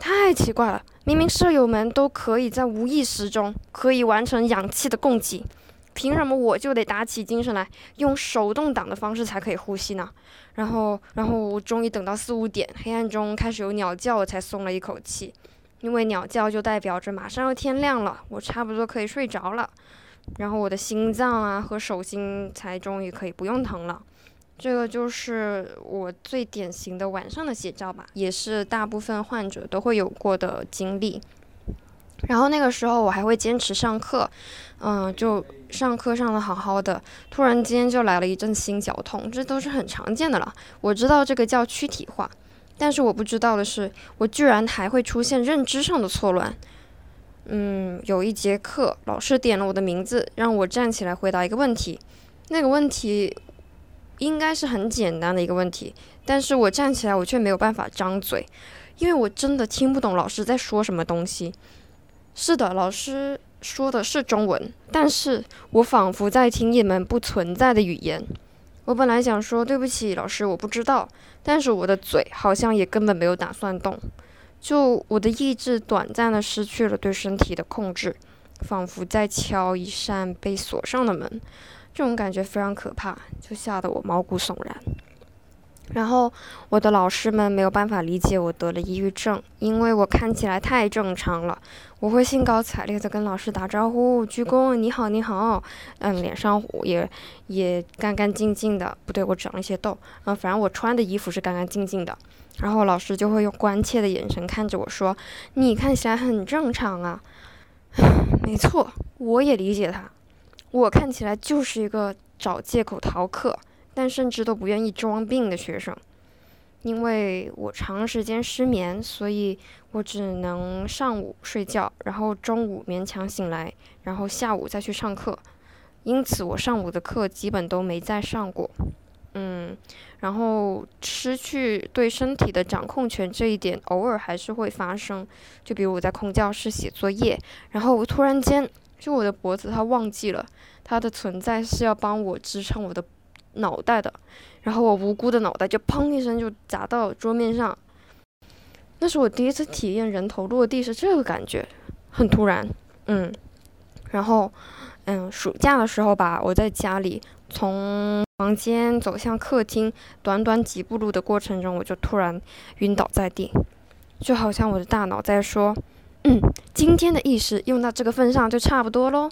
N: 太奇怪了，明明舍友们都可以在无意识中可以完成氧气的供给，凭什么我就得打起精神来用手动挡的方式才可以呼吸呢？然后，然后我终于等到四五点，黑暗中开始有鸟叫，我才松了一口气，因为鸟叫就代表着马上要天亮了，我差不多可以睡着了，然后我的心脏啊和手心才终于可以不用疼了。这个就是我最典型的晚上的写照吧，也是大部分患者都会有过的经历。然后那个时候我还会坚持上课，嗯，就上课上的好好的，突然间就来了一阵心绞痛，这都是很常见的了。我知道这个叫躯体化，但是我不知道的是，我居然还会出现认知上的错乱。嗯，有一节课，老师点了我的名字，让我站起来回答一个问题，那个问题。应该是很简单的一个问题，但是我站起来，我却没有办法张嘴，因为我真的听不懂老师在说什么东西。是的，老师说的是中文，但是我仿佛在听一门不存在的语言。我本来想说对不起，老师，我不知道，但是我的嘴好像也根本没有打算动，就我的意志短暂的失去了对身体的控制，仿佛在敲一扇被锁上的门。这种感觉非常可怕，就吓得我毛骨悚然。然后我的老师们没有办法理解我得了抑郁症，因为我看起来太正常了。我会兴高采烈地跟老师打招呼、鞠躬，你好，你好。嗯，脸上也也干干净净的，不对，我长了一些痘。嗯，反正我穿的衣服是干干净净的。然后老师就会用关切的眼神看着我说：“你看起来很正常啊。”没错，我也理解他。我看起来就是一个找借口逃课，但甚至都不愿意装病的学生。因为我长时间失眠，所以我只能上午睡觉，然后中午勉强醒来，然后下午再去上课。因此，我上午的课基本都没再上过。嗯，然后失去对身体的掌控权这一点，偶尔还是会发生。就比如我在空教室写作业，然后我突然间。就我的脖子，它忘记了它的存在是要帮我支撑我的脑袋的，然后我无辜的脑袋就砰一声就砸到桌面上。那是我第一次体验人头落地是这个感觉，很突然，嗯。然后，嗯，暑假的时候吧，我在家里从房间走向客厅，短短几步路的过程中，我就突然晕倒在地，就好像我的大脑在说。嗯，今天的意识用到这个份上就差不多喽。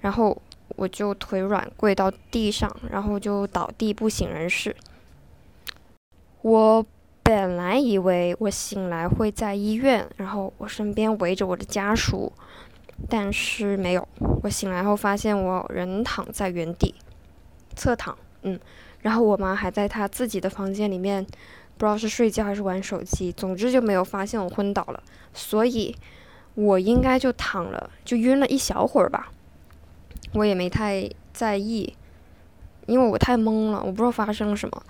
N: 然后我就腿软跪到地上，然后就倒地不省人事。我本来以为我醒来会在医院，然后我身边围着我的家属，但是没有。我醒来后发现我人躺在原地，侧躺。嗯，然后我妈还在她自己的房间里面，不知道是睡觉还是玩手机，总之就没有发现我昏倒了。所以。我应该就躺了，就晕了一小会儿吧，我也没太在意，因为我太懵了，我不知道发生了什么，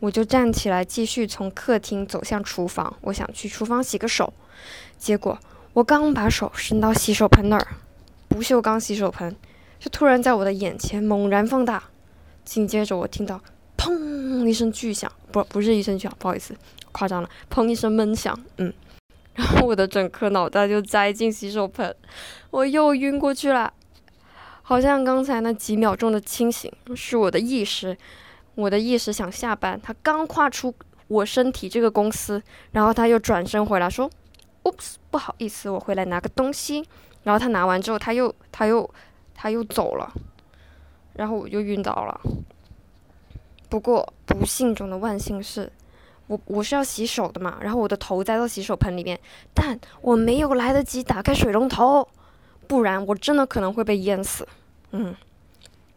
N: 我就站起来继续从客厅走向厨房，我想去厨房洗个手，结果我刚把手伸到洗手盆那儿，不锈钢洗手盆就突然在我的眼前猛然放大，紧接着我听到砰一声巨响，不不是一声巨响，不好意思，夸张了，砰一声闷响，嗯。然后我的整颗脑袋就栽进洗手盆，我又晕过去了。好像刚才那几秒钟的清醒是我的意识，我的意识想下班，他刚跨出我身体这个公司，然后他又转身回来说：“Oops，不好意思，我回来拿个东西。”然后他拿完之后，他又他又他又走了，然后我就晕倒了。不过不幸中的万幸是，我我是要洗手的嘛，然后我的头栽到洗手盆里面，但我没有来得及打开水龙头，不然我真的可能会被淹死。嗯，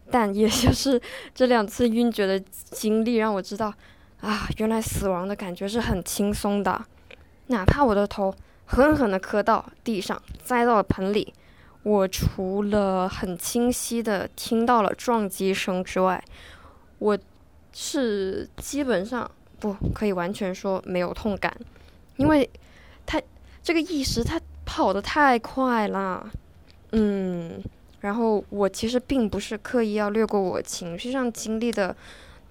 N: 但也就是 [laughs] 这两次晕厥的经历让我知道，啊，原来死亡的感觉是很轻松的，哪怕我的头狠狠地磕到地上，栽到了盆里，我除了很清晰的听到了撞击声之外，我是基本上。不可以完全说没有痛感，因为他这个意识他跑得太快了，嗯，然后我其实并不是刻意要略过我情绪上经历的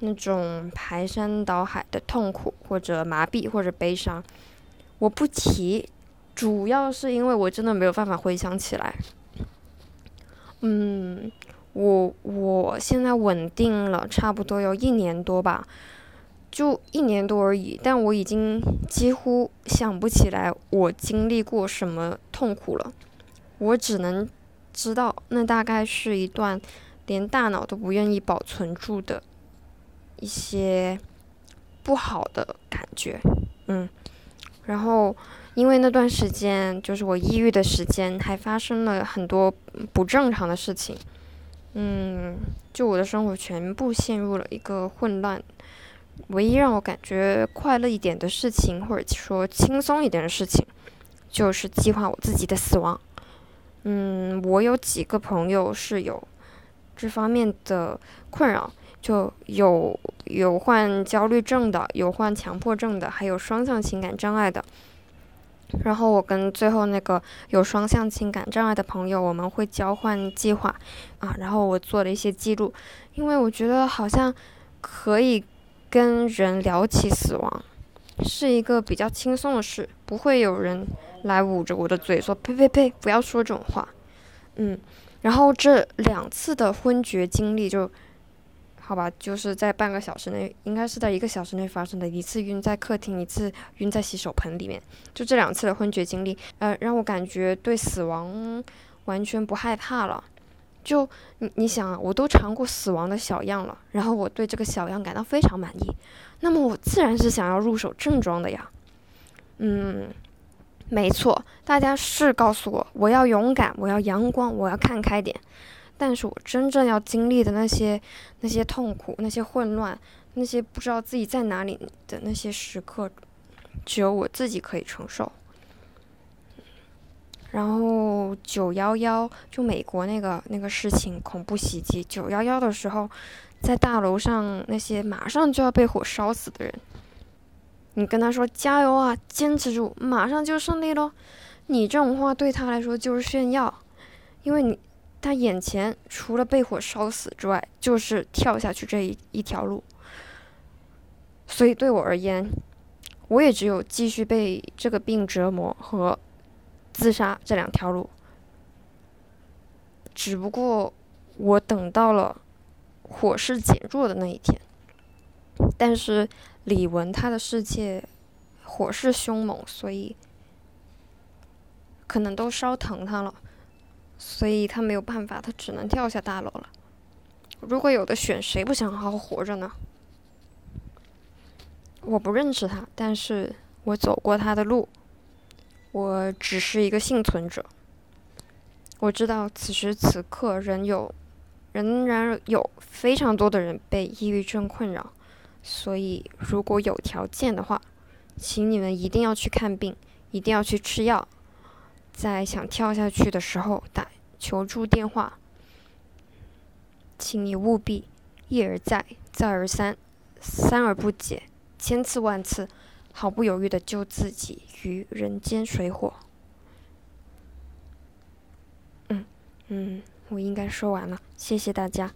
N: 那种排山倒海的痛苦或者麻痹或者悲伤，我不提，主要是因为我真的没有办法回想起来，嗯，我我现在稳定了差不多有一年多吧。就一年多而已，但我已经几乎想不起来我经历过什么痛苦了。我只能知道，那大概是一段连大脑都不愿意保存住的一些不好的感觉。嗯，然后因为那段时间就是我抑郁的时间，还发生了很多不正常的事情。嗯，就我的生活全部陷入了一个混乱。唯一让我感觉快乐一点的事情，或者说轻松一点的事情，就是计划我自己的死亡。嗯，我有几个朋友是有这方面的困扰，就有有患焦虑症的，有患强迫症的，还有双向情感障碍的。然后我跟最后那个有双向情感障碍的朋友，我们会交换计划啊，然后我做了一些记录，因为我觉得好像可以。跟人聊起死亡，是一个比较轻松的事，不会有人来捂着我的嘴说“呸呸呸，不要说这种话”。嗯，然后这两次的昏厥经历就，好吧，就是在半个小时内，应该是在一个小时内发生的。一次晕在客厅，一次晕在洗手盆里面，就这两次的昏厥经历，呃，让我感觉对死亡完全不害怕了。就你你想啊，我都尝过死亡的小样了，然后我对这个小样感到非常满意，那么我自然是想要入手正装的呀。嗯，没错，大家是告诉我我要勇敢，我要阳光，我要看开点。但是我真正要经历的那些那些痛苦、那些混乱、那些不知道自己在哪里的那些时刻，只有我自己可以承受。然后九幺幺就美国那个那个事情恐怖袭击九幺幺的时候，在大楼上那些马上就要被火烧死的人，你跟他说加油啊，坚持住，马上就胜利喽。你这种话对他来说就是炫耀，因为你他眼前除了被火烧死之外，就是跳下去这一一条路。所以对我而言，我也只有继续被这个病折磨和。自杀这两条路，只不过我等到了火势减弱的那一天。但是李文他的世界火势凶猛，所以可能都烧疼他了，所以他没有办法，他只能跳下大楼了。如果有的选，谁不想好好活着呢？我不认识他，但是我走过他的路。我只是一个幸存者。我知道此时此刻仍有，仍然有非常多的人被抑郁症困扰，所以如果有条件的话，请你们一定要去看病，一定要去吃药，在想跳下去的时候打求助电话，请你务必一而再，再而三，三而不解，千次万次。毫不犹豫的救自己于人间水火。嗯嗯，我应该说完了，谢谢大家。